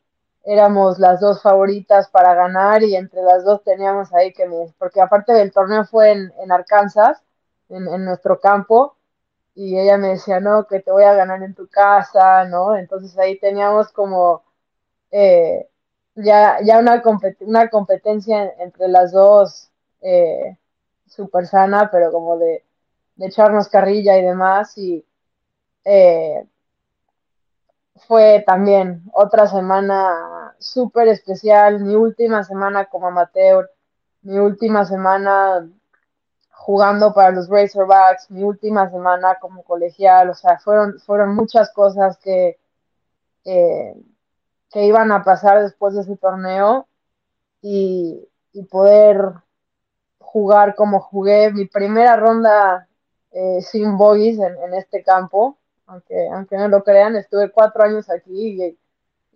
éramos las dos favoritas para ganar y entre las dos teníamos ahí que me, porque aparte del torneo fue en, en Arkansas, en, en, nuestro campo, y ella me decía, no, que te voy a ganar en tu casa, ¿no? Entonces ahí teníamos como eh, ya, ya una, una competencia entre las dos eh, súper sana, pero como de, echarnos carrilla y demás. Y eh, fue también otra semana súper especial, mi última semana como amateur, mi última semana jugando para los Razorbacks, mi última semana como colegial, o sea, fueron, fueron muchas cosas que, eh, que iban a pasar después de ese torneo y, poder jugar como jugué mi primera ronda eh, sin bogies en, este campo, aunque, aunque no lo crean, estuve cuatro años aquí y,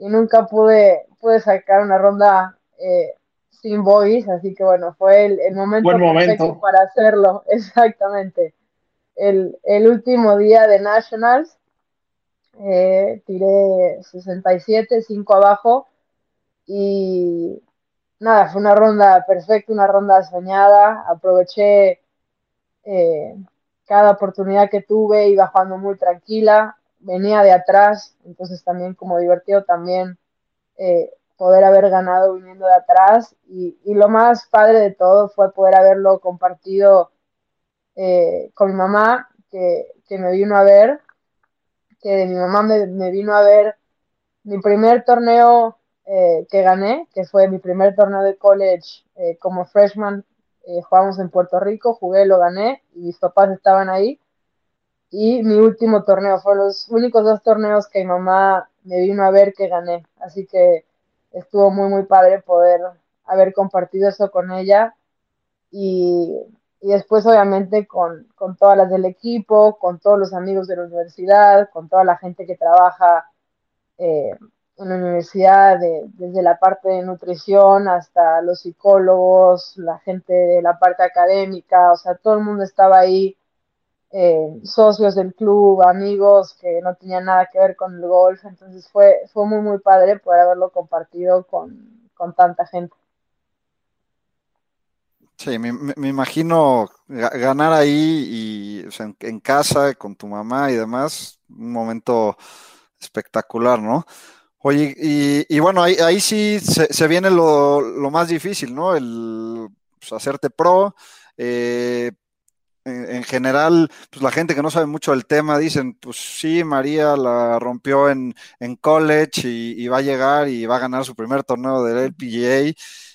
nunca pude, pude sacar una ronda eh, sin bogies, así que bueno, fue el, momento, perfecto para hacerlo, [laughs] exactamente. El, el último día de Nationals eh, tiré 67, 5 abajo y nada, fue una ronda perfecta, una ronda soñada, aproveché eh, cada oportunidad que tuve, iba jugando muy tranquila, venía de atrás, entonces también como divertido también eh, poder haber ganado viniendo de atrás y, lo más padre de todo fue poder haberlo compartido con mi mamá que, que me vino a ver que mi mamá me, vino a ver mi primer torneo eh, que gané, que fue mi primer torneo de college eh, como freshman. Eh, jugamos en Puerto Rico, jugué, lo gané y mis papás estaban ahí. Y mi último torneo, fueron los únicos dos torneos que mi mamá me vino a ver que gané. Así que estuvo muy, muy padre poder haber compartido eso con ella. Y y después obviamente con, con, todas las del equipo, con todos los amigos de la universidad, con toda la gente que trabaja eh, en la universidad, desde la parte de nutrición hasta los psicólogos, la gente de la parte académica, o sea, todo el mundo estaba ahí, eh, socios del club, amigos que no tenían nada que ver con el golf, entonces fue, fue muy, muy padre poder haberlo compartido con, con tanta gente. Sí, me, imagino ganar ahí y en, casa con tu mamá y demás, un momento espectacular, ¿no? Oye, y, bueno, ahí, sí se, viene lo, más difícil, ¿no? El pues, hacerte pro. Eh, en, general, pues la gente que no sabe mucho del tema dicen, pues sí, María la rompió en, college y, y, va a llegar y va a ganar su primer torneo del LPGA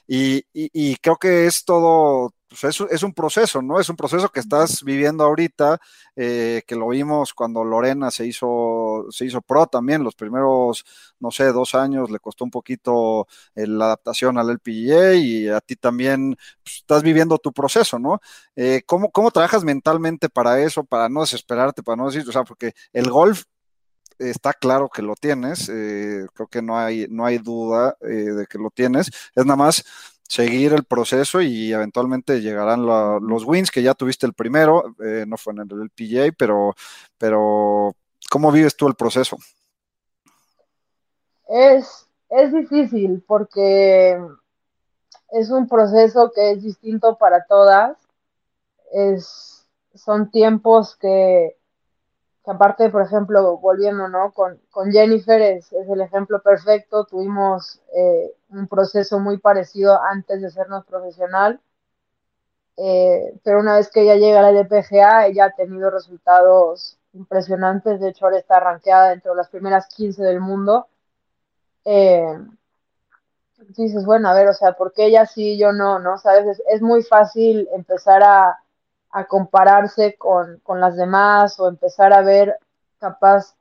y, creo que es todo, pues es, es, un proceso, ¿no? Es un proceso que estás viviendo ahorita, eh, que lo vimos cuando Lorena se hizo, se hizo pro también, los primeros, no sé, dos años le costó un poquito eh, la adaptación al LPGA y a ti también pues, estás viviendo tu proceso, ¿no? Eh, ¿cómo, ¿Cómo trabajas mentalmente para eso, para no desesperarte, para no decir, o sea, porque el golf está claro que lo tienes, creo que no hay, no hay duda de que lo tienes, es nada más seguir el proceso y eventualmente llegarán los wins, que ya tuviste el primero, eh, no fue en el PGA, pero, pero ¿Cómo vives tú el proceso? Es, es difícil porque es un proceso que es distinto para todas. Es, son tiempos que, que aparte, por ejemplo, volviendo, ¿no? Con, con Jennifer es, es, el ejemplo perfecto. Tuvimos eh, un proceso muy parecido antes de sernos profesional. Eh, pero una vez que ella llega a la LPGA, ella ha tenido resultados impresionantes. De hecho, ahora está rankeada entre las primeras 15 del mundo. Eh, dices, bueno, a ver, o sea, ¿por qué ella sí yo no? ¿No? ¿Sabes? Es, es muy fácil empezar a, a compararse con, con, las demás o empezar a ver capaz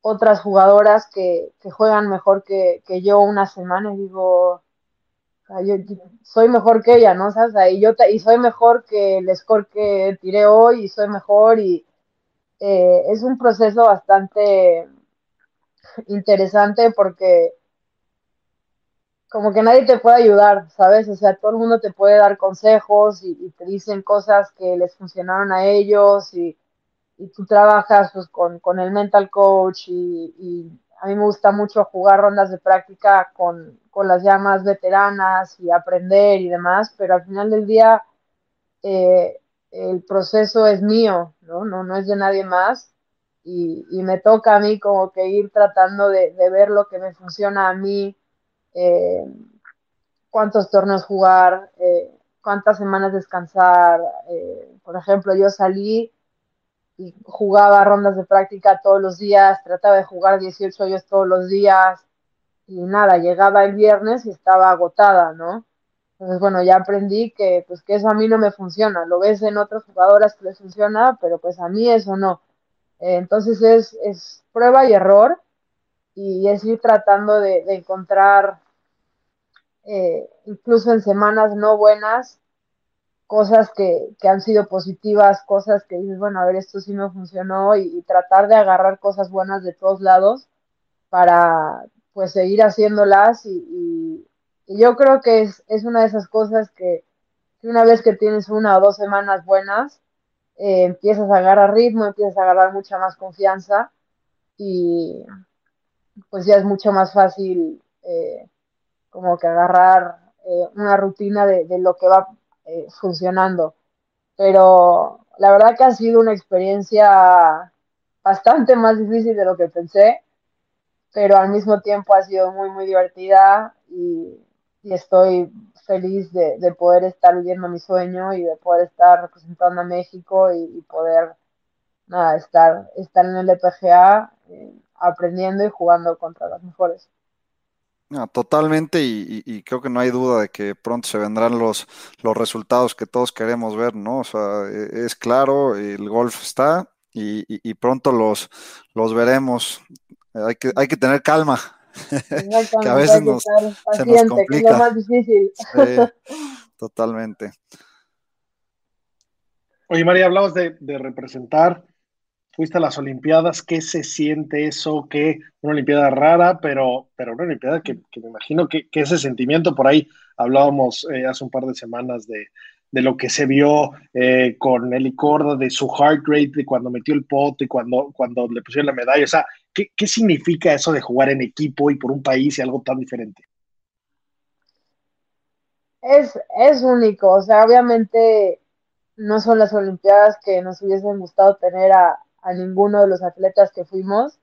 otras jugadoras que, que juegan mejor que, que, yo una semana y digo, yo, soy mejor que ella, ¿no? ¿Sabes? Y, yo y soy mejor que el score que tiré hoy y soy mejor y eh, es un proceso bastante interesante porque como que nadie te puede ayudar, ¿sabes? O sea, todo el mundo te puede dar consejos y te dicen cosas que les funcionaron a ellos y, y tú trabajas pues, con, con, el mental coach y, y, a mí me gusta mucho jugar rondas de práctica con, con, las llamas veteranas y aprender y demás, pero al final del día eh, el proceso es mío, ¿no? No, no es de nadie más. Y, y, me toca a mí como que ir tratando de, de ver lo que me funciona a mí, eh, cuántos torneos jugar, eh, cuántas semanas descansar. Eh, por ejemplo, yo salí y jugaba rondas de práctica todos los días, trataba de jugar 18 hoyos todos los días y nada, llegaba el viernes y estaba agotada, ¿no? Entonces, bueno, ya aprendí que, pues, que eso a mí no me funciona. Lo ves en otras jugadoras que les funciona, pero pues a mí eso no. entonces es, es prueba y error y es ir tratando de, encontrar, eh, incluso en semanas no buenas, cosas que, que, han sido positivas, cosas que dices, bueno, a ver, esto sí me funcionó y, tratar de agarrar cosas buenas de todos lados para pues seguir haciéndolas y yo creo que es, es, una de esas cosas que, que, una vez que tienes una o dos semanas buenas, eh, empiezas a agarrar ritmo, empiezas a agarrar mucha más confianza y, pues ya es mucho más fácil eh, como que agarrar eh, una rutina de, de, lo que va eh, funcionando. Pero la verdad que ha sido una experiencia bastante más difícil de lo que pensé, pero al mismo tiempo ha sido muy, muy divertida y, y estoy feliz de, de, poder estar viviendo mi sueño y de poder estar representando a México y, y poder nada, estar, estar en el EPGA. Eh, aprendiendo y jugando contra las mejores. No, totalmente, y, y, y, creo que no hay duda de que pronto se vendrán los, los resultados que todos queremos ver, ¿no? O sea, e, es claro, el golf está y, y pronto los, los veremos. Hay que, hay que tener calma, [laughs] que a veces nos, se nos complica. Que es más difícil. [laughs] Sí, totalmente. Oye, María, hablabas de, de representar fuiste a las Olimpiadas, ¿qué se siente eso? Que una Olimpiada rara, pero, pero una Olimpiada que, me imagino que, ese sentimiento, por ahí hablábamos eh, hace un par de semanas de, de lo que se vio eh, con Eli Corda, de su heart rate, de cuando metió el pot y cuando, cuando le pusieron la medalla. O sea, ¿qué, ¿qué significa eso de jugar en equipo y por un país y algo tan diferente? Es, es único, o sea, obviamente no son las Olimpiadas que nos hubiesen gustado tener a, a ninguno de los atletas que fuimos.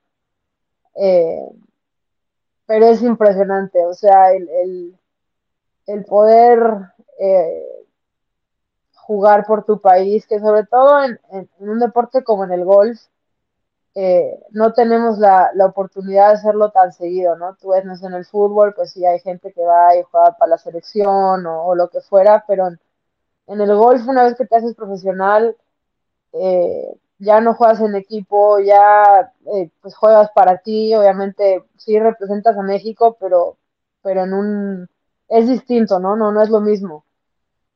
Eh, pero es impresionante, o sea, el, el, poder eh, jugar por tu país, que sobre todo en, en, un deporte como en el golf, eh, no tenemos la, la, oportunidad de hacerlo tan seguido, ¿no? Tú ves, no en el fútbol, pues sí hay gente que va y juega para la selección o, o lo que fuera, pero en, en, el golf, una vez que te haces profesional, eh, ya no juegas en equipo, ya eh, pues juegas para ti, obviamente sí representas a México, pero, pero en un es distinto, ¿no? No, no es lo mismo.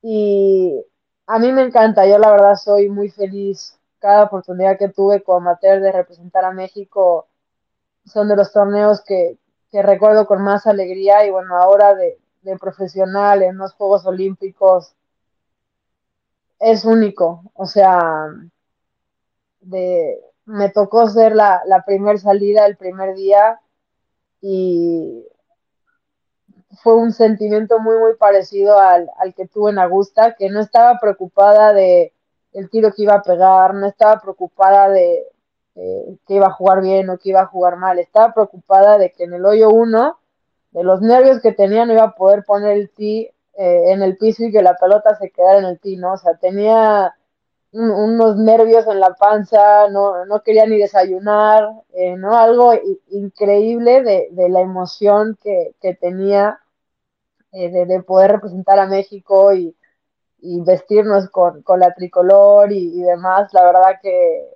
Y a mí me encanta, yo la verdad soy muy feliz cada oportunidad que tuve como amateur de representar a México, son de los torneos que, que recuerdo con más alegría y bueno, ahora de, de profesional en los Juegos Olímpicos es único, o sea, de me tocó ser la, la primer salida el primer día y fue un sentimiento muy, muy parecido al, al que tuve en Augusta, que no estaba preocupada de el tiro que iba a pegar, no estaba preocupada de que iba a jugar bien o que iba a jugar mal, estaba preocupada de que en el hoyo 1, de los nervios que tenía, no iba a poder poner el tee eh, en el piso y que la pelota se quedara en el tee, ¿no? O sea, tenía un, unos nervios en la panza, no, no quería ni desayunar, eh, ¿no? Algo increíble de, de, la emoción que, que tenía eh, de, de, poder representar a México y, y vestirnos con, con, la tricolor y, y, demás. La verdad que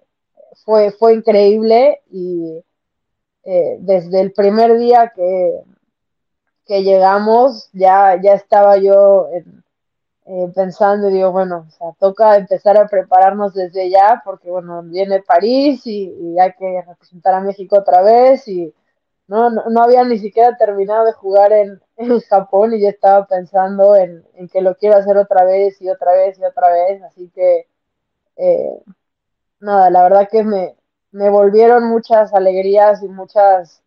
fue, fue increíble y eh, desde el primer día que, que llegamos ya, ya estaba yo en, eh, pensando y digo, bueno, o toca empezar a prepararnos desde ya porque, bueno, viene París y, y hay que representar a México otra vez y no, no, no, había ni siquiera terminado de jugar en, [laughs] en Japón y ya estaba pensando en, en, que lo quiero hacer otra vez y otra vez y otra vez, así que eh, nada, la verdad que me, me volvieron muchas alegrías y muchas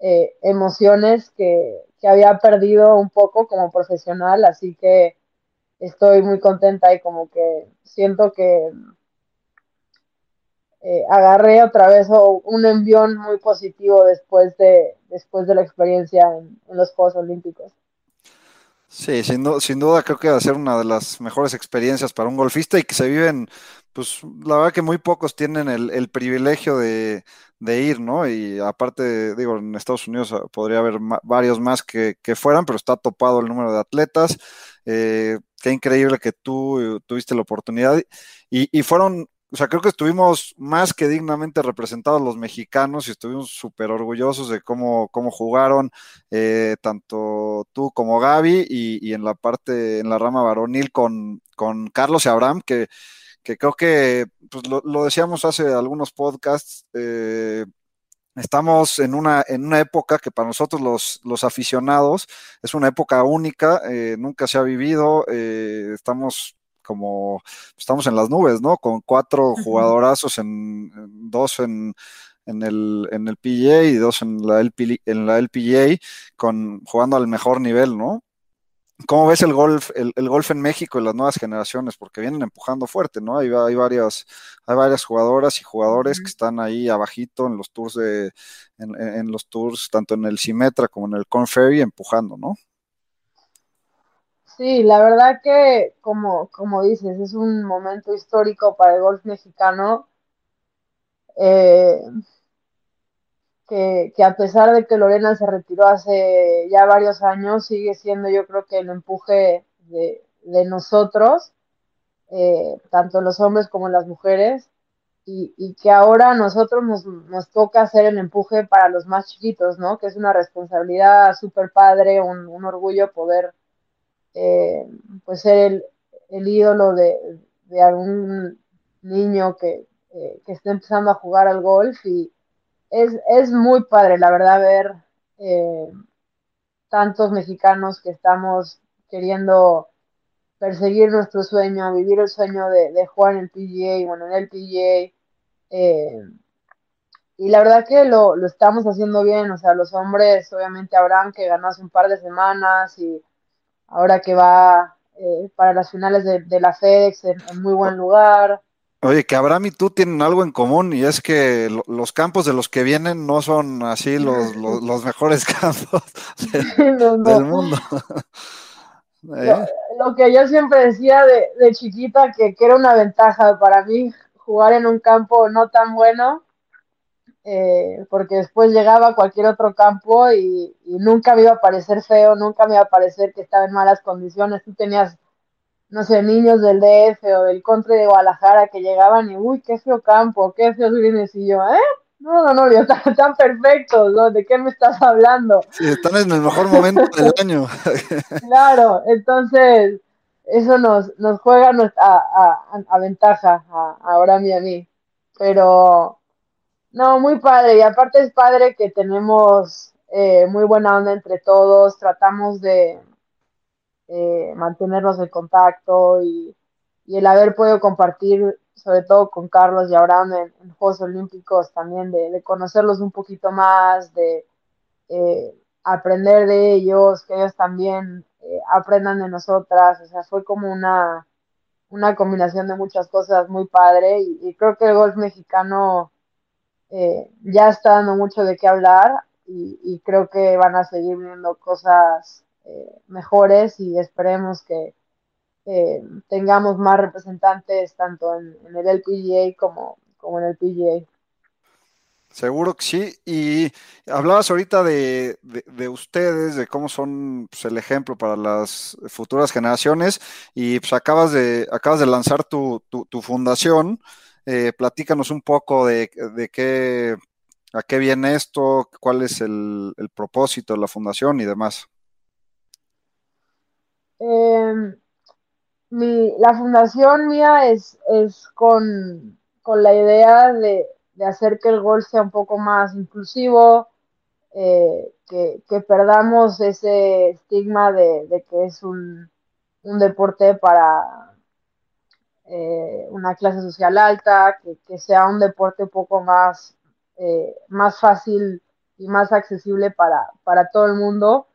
eh, emociones que, que había perdido un poco como profesional, así que estoy muy contenta y como que siento que eh, agarré otra vez un envión muy positivo después de, después de la experiencia en, en los Juegos Olímpicos. Sí, sin, sin, duda creo que va a ser una de las mejores experiencias para un golfista y que se viven, pues la verdad que muy pocos tienen el, privilegio de, ir, ¿no? Y aparte, digo, en Estados Unidos ah, podría haber varios más que, fueran, pero está topado el número de atletas. Eh, qué increíble que tú tuviste la oportunidad y, y fueron o sea, creo que estuvimos más que dignamente representados los mexicanos y estuvimos súper orgullosos de cómo, cómo jugaron eh, tanto tú como Gaby y, y, en la parte, en la rama varonil con, con Carlos y Abraham, que, que creo que, pues lo, lo, decíamos hace algunos podcasts, eh, Estamos en una, en una época que para nosotros los, los aficionados es una época única, eh, nunca se ha vivido, eh, estamos como estamos en las nubes, ¿no? Con cuatro jugadorazos, en, en dos en, en, el, en el PGA y dos en la, LP, en la LPGA, con, jugando al mejor nivel, ¿no? ¿Cómo ves el golf, el, el, golf en México y las nuevas generaciones? Porque vienen empujando fuerte, ¿no? Hay, hay varias, hay varias jugadoras y jugadores uh -huh. que están ahí abajito en los tours de, en, en, los tours, tanto en el Simetra como en el Conferry, empujando, ¿no? Sí, la verdad que, como, como dices, es un momento histórico para el golf mexicano. Eh, que, que, a pesar de que Lorena se retiró hace ya varios años, sigue siendo yo creo que el empuje de, de nosotros, eh, tanto los hombres como las mujeres, y, y que ahora a nosotros nos, nos, toca hacer el empuje para los más chiquitos, ¿no? Que es una responsabilidad súper padre, un, un orgullo poder eh, pues ser el, ídolo de, de, algún niño que, eh, que, esté empezando a jugar al golf y es, es muy padre, la verdad, ver eh, tantos mexicanos que estamos queriendo perseguir nuestro sueño, vivir el sueño de, de jugar en el PGA, bueno, en el PGA. Eh, y la verdad que lo, lo, estamos haciendo bien, o sea, los hombres, obviamente Abraham que ganó un par de semanas y ahora que va eh, para las finales de, de la FedEx en, en, muy buen lugar. Oye, que Abraham y tú tienen algo en común y es que lo, los campos de los que vienen no son así los, [laughs] los, los mejores [laughs] campos de, [laughs] no, no. del mundo. ¿Eh? Lo, lo, que yo siempre decía de, de chiquita, que, que, era una ventaja para mí jugar en un campo no tan bueno, eh, porque después llegaba a cualquier otro campo y, y, nunca me iba a parecer feo, nunca me iba a parecer que estaba en malas condiciones. Tú tenías, no sé, niños del DF o del country de Guadalajara que llegaban y, uy, qué feo campo, qué feo vienes y yo, ¿eh? No, no, no, [laughs] están, están perfectos, ¿no? ¿De qué me estás hablando? Sí, están en el mejor momento del [laughs] año. claro, entonces eso nos, nos juega a, a, a ventaja ahora a mí a mí. Pero no, muy padre. Y aparte es padre que tenemos eh, muy buena onda entre todos. Tratamos de eh, mantenernos en contacto y, y, el haber podido compartir sobre todo con Carlos y Abraham en, Juegos Olímpicos, también de, conocerlos un poquito más, de eh, aprender de ellos, que ellos también eh, aprendan de nosotras, o sea, fue como una, una combinación de muchas cosas muy padre y, creo que el golf mexicano eh, ya está dando mucho de qué hablar y, creo que van a seguir viendo cosas mejores y esperemos que tengamos más representantes tanto en, el LPGA como, como en el PGA. Seguro que sí. Y hablabas ahorita de, ustedes, de cómo son pues, el ejemplo para las futuras generaciones y pues acabas de, acabas de lanzar tu, fundación. Eh, platícanos un poco de, qué, a qué viene esto, cuál es el, propósito de la fundación y demás. Em, la fundación mía es, es con, con la idea de, de hacer que el golf sea un poco más inclusivo, eh, que, perdamos ese estigma de, que es un, deporte para eh, una clase social alta, que, sea un deporte un poco más, eh, más fácil y más accesible para, para todo el mundo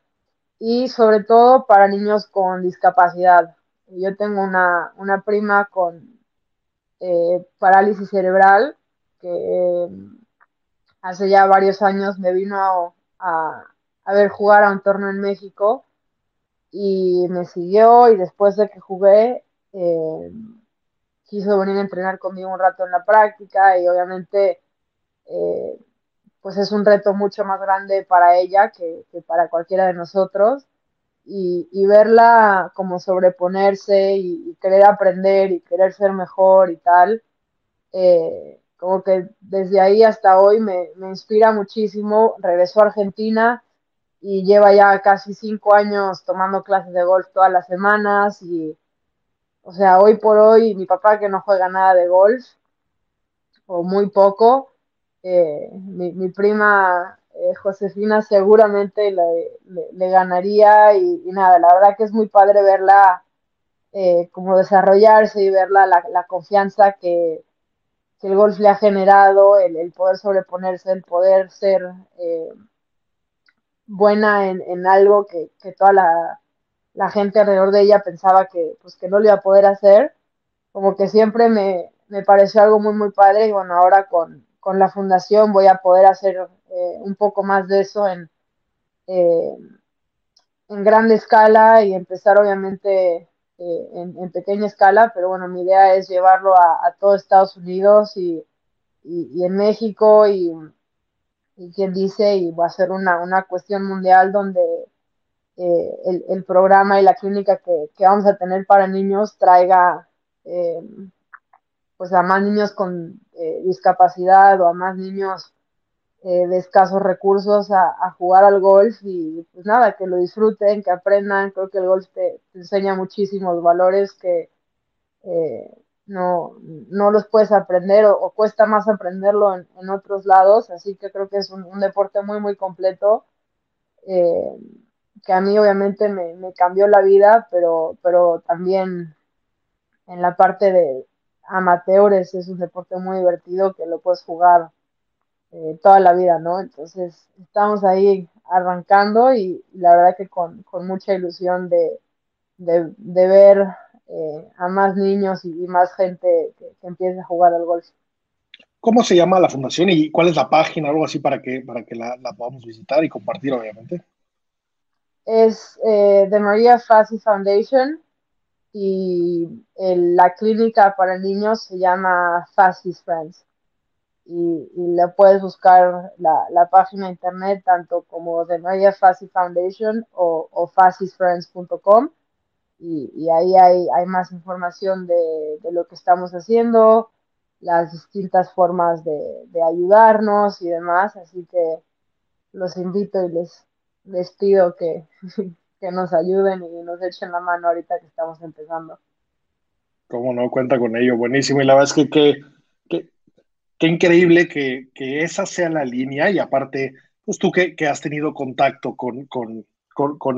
y sobre todo para niños con discapacidad. Yo tengo una, una prima con parálisis cerebral que hace ya varios años me vino a, ver jugar a un torneo en México y me siguió y después de que jugué eh, quiso venir a entrenar conmigo un rato en la práctica y obviamente eh, pues es un reto mucho más grande para ella que, para cualquiera de nosotros y, verla como sobreponerse y, querer aprender y querer ser mejor y tal, eh, como que desde ahí hasta hoy me, inspira muchísimo. Regresó a Argentina y lleva ya casi cinco años tomando clases de golf todas las semanas y, o sea, hoy por hoy mi papá que no juega nada de golf o muy poco, eh, mi, prima eh, Josefina seguramente le, ganaría y, nada, la verdad que es muy padre verla eh, como desarrollarse y verla la confianza que, que el golf le ha generado, el, poder sobreponerse, el poder ser buena en, algo que, toda la, gente alrededor de ella pensaba que, pues, que no lo iba a poder hacer, como que siempre me, pareció algo muy, muy padre y bueno, ahora con, la fundación voy a poder hacer eh, un poco más de eso en, eh, en grande escala y empezar obviamente eh, en, pequeña escala, pero bueno, mi idea es llevarlo a, todo Estados Unidos y, en México y, quien dice, y va a ser una, una cuestión mundial donde eh, el, programa y la clínica que, vamos a tener para niños traiga eh, pues a más niños con discapacidad o a más niños eh, de escasos recursos a, jugar al golf y pues nada, que lo disfruten, que aprendan. Creo que el golf te, enseña muchísimos valores que eh, no, no, los puedes aprender o, cuesta más aprenderlo en, otros lados. Así que creo que es un, deporte muy, muy completo. Eh, que a mí obviamente me, cambió la vida, pero, pero también en la parte de amateurs es un deporte muy divertido que lo puedes jugar eh, toda la vida, ¿no? Entonces estamos ahí arrancando y, la verdad que con, mucha ilusión de, ver eh, a más niños y, más gente que, empiece a jugar al golf. ¿Cómo se llama la fundación y cuál es la página, algo así para que, para que la, podamos visitar y compartir, obviamente? Es eh, The Maria Fassi Foundation y la clínica para niños se llama Fassy's Friends. Y, le puedes buscar la, la, página internet tanto como de Maria Fassi Foundation o, o fassisfriends.com y, y, ahí hay, hay, más información de, de, lo que estamos haciendo, las distintas formas de, de, ayudarnos y demás, así que los invito y les, les pido que, [laughs] que nos ayuden y nos echen la mano ahorita que estamos empezando. Cómo no, cuenta con ello, buenísimo. Y la verdad es que, que, que qué increíble que, esa sea la línea y aparte, pues tú que, has tenido contacto con,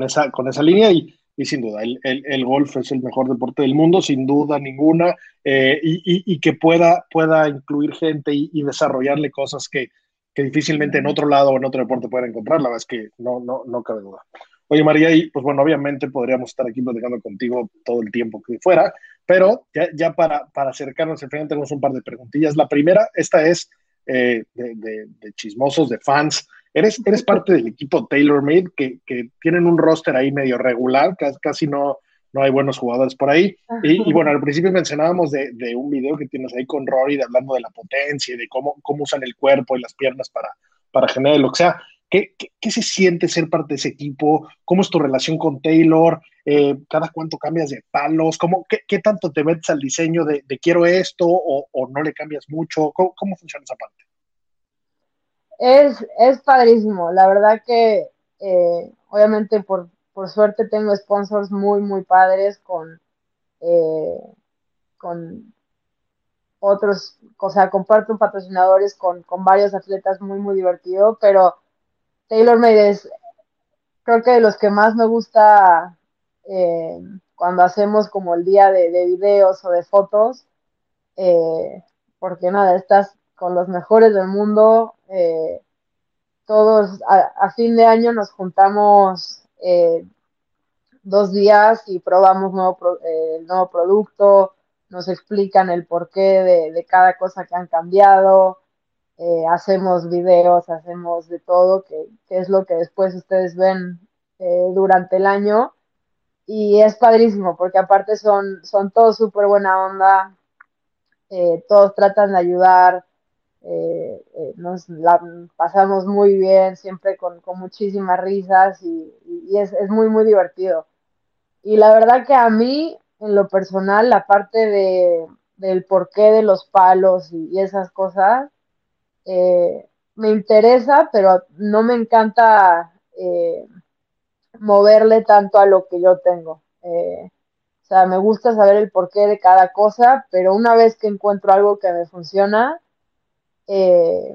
esa, con esa línea y, y sin duda, el, el, golf es el mejor deporte del mundo, sin duda ninguna, eh, y, y, que pueda, pueda incluir gente y, y desarrollarle cosas que, que, difícilmente en otro lado o en otro deporte pueden encontrar, la verdad es que no, no, no cabe duda. Oye, María, y pues bueno, obviamente podríamos estar aquí platicando contigo todo el tiempo que fuera, pero ya, ya para, para acercarnos al final tenemos un par de preguntillas. La primera, esta es eh, de, de, de, chismosos, de fans. Eres, eres [laughs] parte del equipo TaylorMade que, que tienen un roster ahí medio regular, casi no, no hay buenos jugadores por ahí. Y, y bueno, al principio mencionábamos de, de, un video que tienes ahí con Rory, de hablando de la potencia y de cómo, cómo usan el cuerpo y las piernas para, para generar lo que sea. ¿Qué, ¿Qué, qué, se siente ser parte de ese equipo? ¿Cómo es tu relación con Taylor? Eh, ¿Cada cuánto cambias de palos? ¿Cómo, qué, qué, tanto te metes al diseño de, de quiero esto o, o, no le cambias mucho? ¿Cómo, ¿Cómo, funciona esa parte? Es, es padrísimo. La verdad que eh, obviamente por, por, suerte tengo sponsors muy, muy padres con, eh, con otros, o sea, comparto patrocinadores con, con varios atletas muy, muy divertido, pero TaylorMade es, creo que de los que más me gusta eh, cuando hacemos como el día de, de videos o de fotos, eh, porque nada, estás con los mejores del mundo, eh, todos a, fin de año nos juntamos eh, dos días y probamos nuevo eh, el nuevo producto, nos explican el porqué de, de cada cosa que han cambiado, eh, hacemos videos, hacemos de todo, que, que, es lo que después ustedes ven durante el año. Y es padrísimo, porque aparte son, son todos súper buena onda, todos tratan de ayudar, eh, nos la pasamos muy bien, siempre con, con muchísimas risas y, y es, es, muy, muy divertido. Y la verdad que a mí, en lo personal, la parte de, del porqué de los palos y, y esas cosas, eh, me interesa, pero no me encanta eh, moverle tanto a lo que yo tengo. Eh, o sea, me gusta saber el porqué de cada cosa, pero una vez que encuentro algo que me funciona, eh,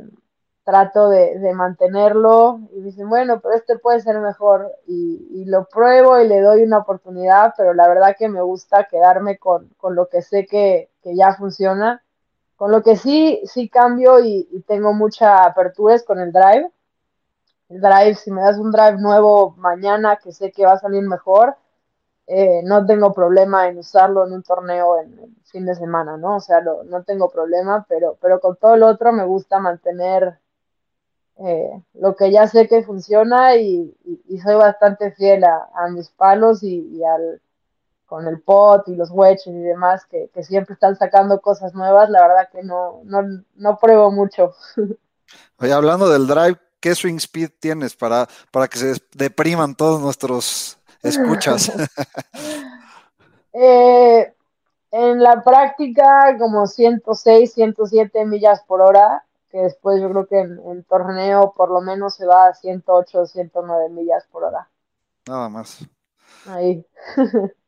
trato de, de, mantenerlo y dicen, bueno, pero este puede ser mejor y, lo pruebo y le doy una oportunidad, pero la verdad que me gusta quedarme con, con lo que sé que, que ya funciona con lo que sí, sí cambio y, y, tengo mucha apertura es con el drive. El drive, si me das un drive nuevo mañana que sé que va a salir mejor, eh, no tengo problema en usarlo en un torneo en, en fin de semana, ¿no? O sea, lo, no tengo problema, pero, pero con todo lo otro me gusta mantener eh, lo que ya sé que funciona y, soy bastante fiel a, a mis palos y, al, con el pot y los wedges y demás, que, que, siempre están sacando cosas nuevas, la verdad que no, no, no pruebo mucho. [laughs] Oye, hablando del drive, ¿qué swing speed tienes para, para que se depriman todos nuestros escuchas? [laughs] eh, en la práctica, como 106, 107 millas por hora, que después yo creo que en, en torneo por lo menos se va a 108, 109 millas por hora. Nada más. Ahí. [laughs]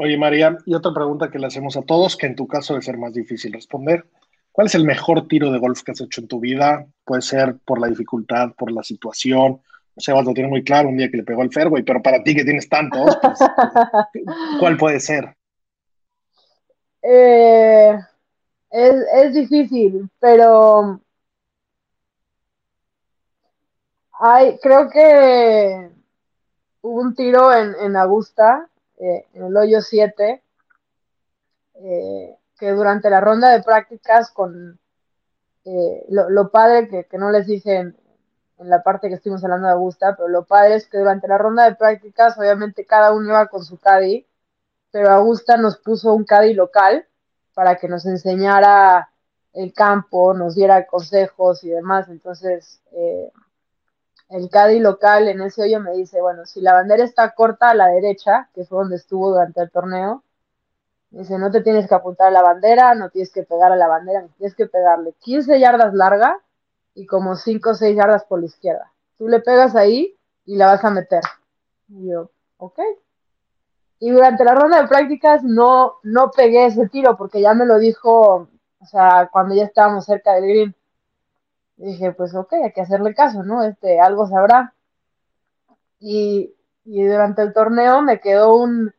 Oye, María, y otra pregunta que le hacemos a todos, que en tu caso debe ser más difícil responder. ¿Cuál es el mejor tiro de golf que has hecho en tu vida? Puede ser por la dificultad, por la situación. Sebas lo tiene muy claro un día que le pegó el fairway, pero para ti que tienes tantos, pues, [laughs] ¿cuál puede ser? Eh, es, es difícil, pero hay, creo que hubo un tiro en, en Augusta eh, en el hoyo 7, eh, que durante la ronda de prácticas con lo, lo, padre que, que, no les dije en, la parte que estuvimos hablando de Augusta, pero lo padre es que durante la ronda de prácticas obviamente cada uno iba con su caddy, pero Augusta nos puso un caddy local para que nos enseñara el campo, nos diera consejos y demás, entonces eh, el Cádiz local en ese hoyo me dice, bueno, si la bandera está corta a la derecha, que fue donde estuvo durante el torneo, dice, no te tienes que apuntar a la bandera, no tienes que pegar a la bandera, tienes que pegarle 15 yardas larga y como 5 o 6 yardas por la izquierda. Tú le pegas ahí y la vas a meter. Y yo, ok. Y durante la ronda de prácticas no, no pegué ese tiro porque ya me lo dijo, o sea, cuando ya estábamos cerca del green dije, pues ok, hay que hacerle caso, ¿no? Este, algo sabrá. Y y durante el torneo me quedó un,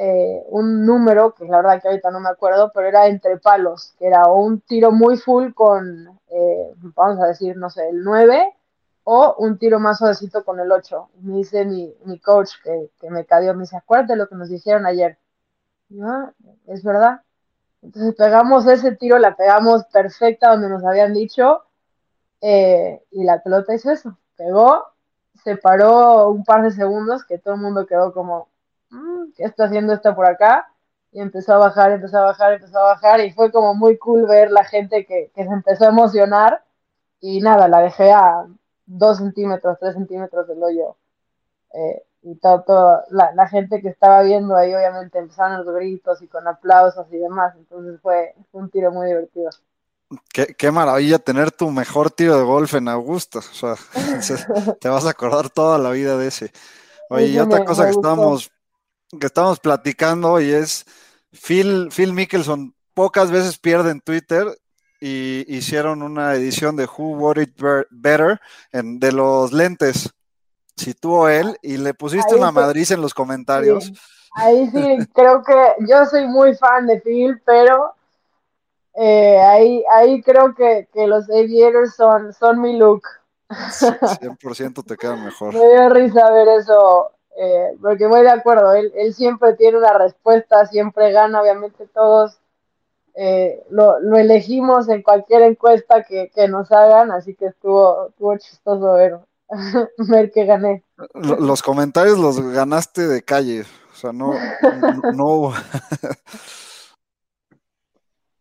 eh, un número, que la verdad que ahorita no me acuerdo, pero era entre palos, que era un tiro muy full con, eh, vamos a decir, no sé, el 9 o un tiro más suavecito con el 8. Me dice mi, mi coach que, que me cayó, me dice, acuérdate lo que nos dijeron ayer. Y ah, es verdad. Entonces pegamos ese tiro, la pegamos perfecta donde nos habían dicho, eh, y la pelota hizo eso, pegó, se paró un par de segundos, que todo el mundo quedó como, mm, ¿qué está haciendo esta por acá? Y empezó a bajar, empezó a bajar, empezó a bajar, y fue como muy cool ver la gente que, que se empezó a emocionar, y nada, la dejé a dos centímetros, tres centímetros del hoyo. Eh, y todo, todo la, la, gente que estaba viendo ahí obviamente empezaron los gritos y con aplausos y demás, entonces fue, fue un tiro muy divertido. Qué, qué, maravilla tener tu mejor tiro de golf en Augusta, o sea, [laughs] te vas a acordar toda la vida de ese. Oye, y otra cosa que estamos, que estamos platicando y es Phil, Phil Mickelson pocas veces pierde en Twitter y hicieron una edición de Who Would It Better en, de los lentes si tú o él, y le pusiste Ahí una sí. madriz en los comentarios. Sí. Ahí sí, creo que yo soy muy fan de Phil, pero eh, ahí, ahí creo que, que los aviators son, son mi look. 100% [laughs] te quedan mejor. Me dio risa ver eso, eh, porque voy de acuerdo, él, él, siempre tiene una respuesta, siempre gana, obviamente todos eh, lo, lo, elegimos en cualquier encuesta que, que, nos hagan, así que estuvo, estuvo chistoso ver, [laughs] ver que gané. Los comentarios los ganaste de calle, o sea, no, [laughs] no hubo.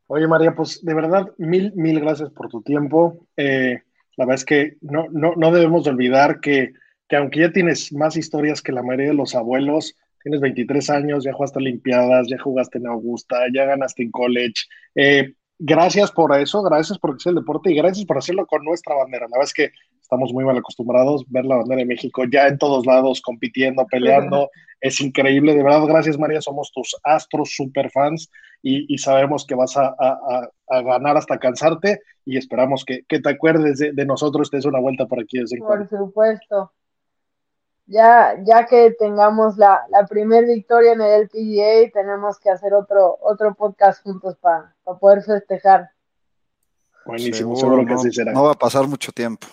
Oye, María, pues de verdad, mil, mil gracias por tu tiempo. Eh, la verdad es que no, no, no debemos de olvidar que, que, aunque ya tienes más historias que la mayoría de los abuelos, tienes 23 años, ya jugaste Olimpiadas, ya jugaste en Augusta, ya ganaste en college. Eh, gracias por eso, gracias por hacer el deporte y gracias por hacerlo con nuestra bandera. La verdad es que estamos muy mal acostumbrados ver la bandera de México ya en todos lados, compitiendo, peleando. Es increíble, de verdad, gracias María, somos tus astros super fans y, y sabemos que vas a, a, a, ganar hasta cansarte y esperamos que, que te acuerdes de, de, nosotros, te des una vuelta por aquí. Desde por supuesto. Ya, ya que tengamos la, la primer victoria en el LPGA, tenemos que hacer otro, otro podcast juntos para pa poder festejar. Buenísimo, seguro, seguro que no, así será. No va a pasar mucho tiempo.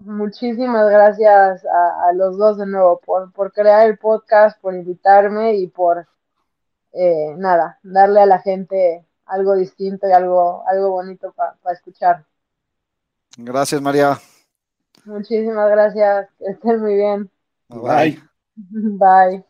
Muchísimas gracias a, a, los dos de nuevo por, por crear el podcast, por invitarme y por, eh, nada, darle a la gente algo distinto y algo, algo bonito para pa escuchar. Gracias, María. Muchísimas gracias. Que estén muy bien. Bye. Bye. [laughs]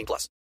18 plus.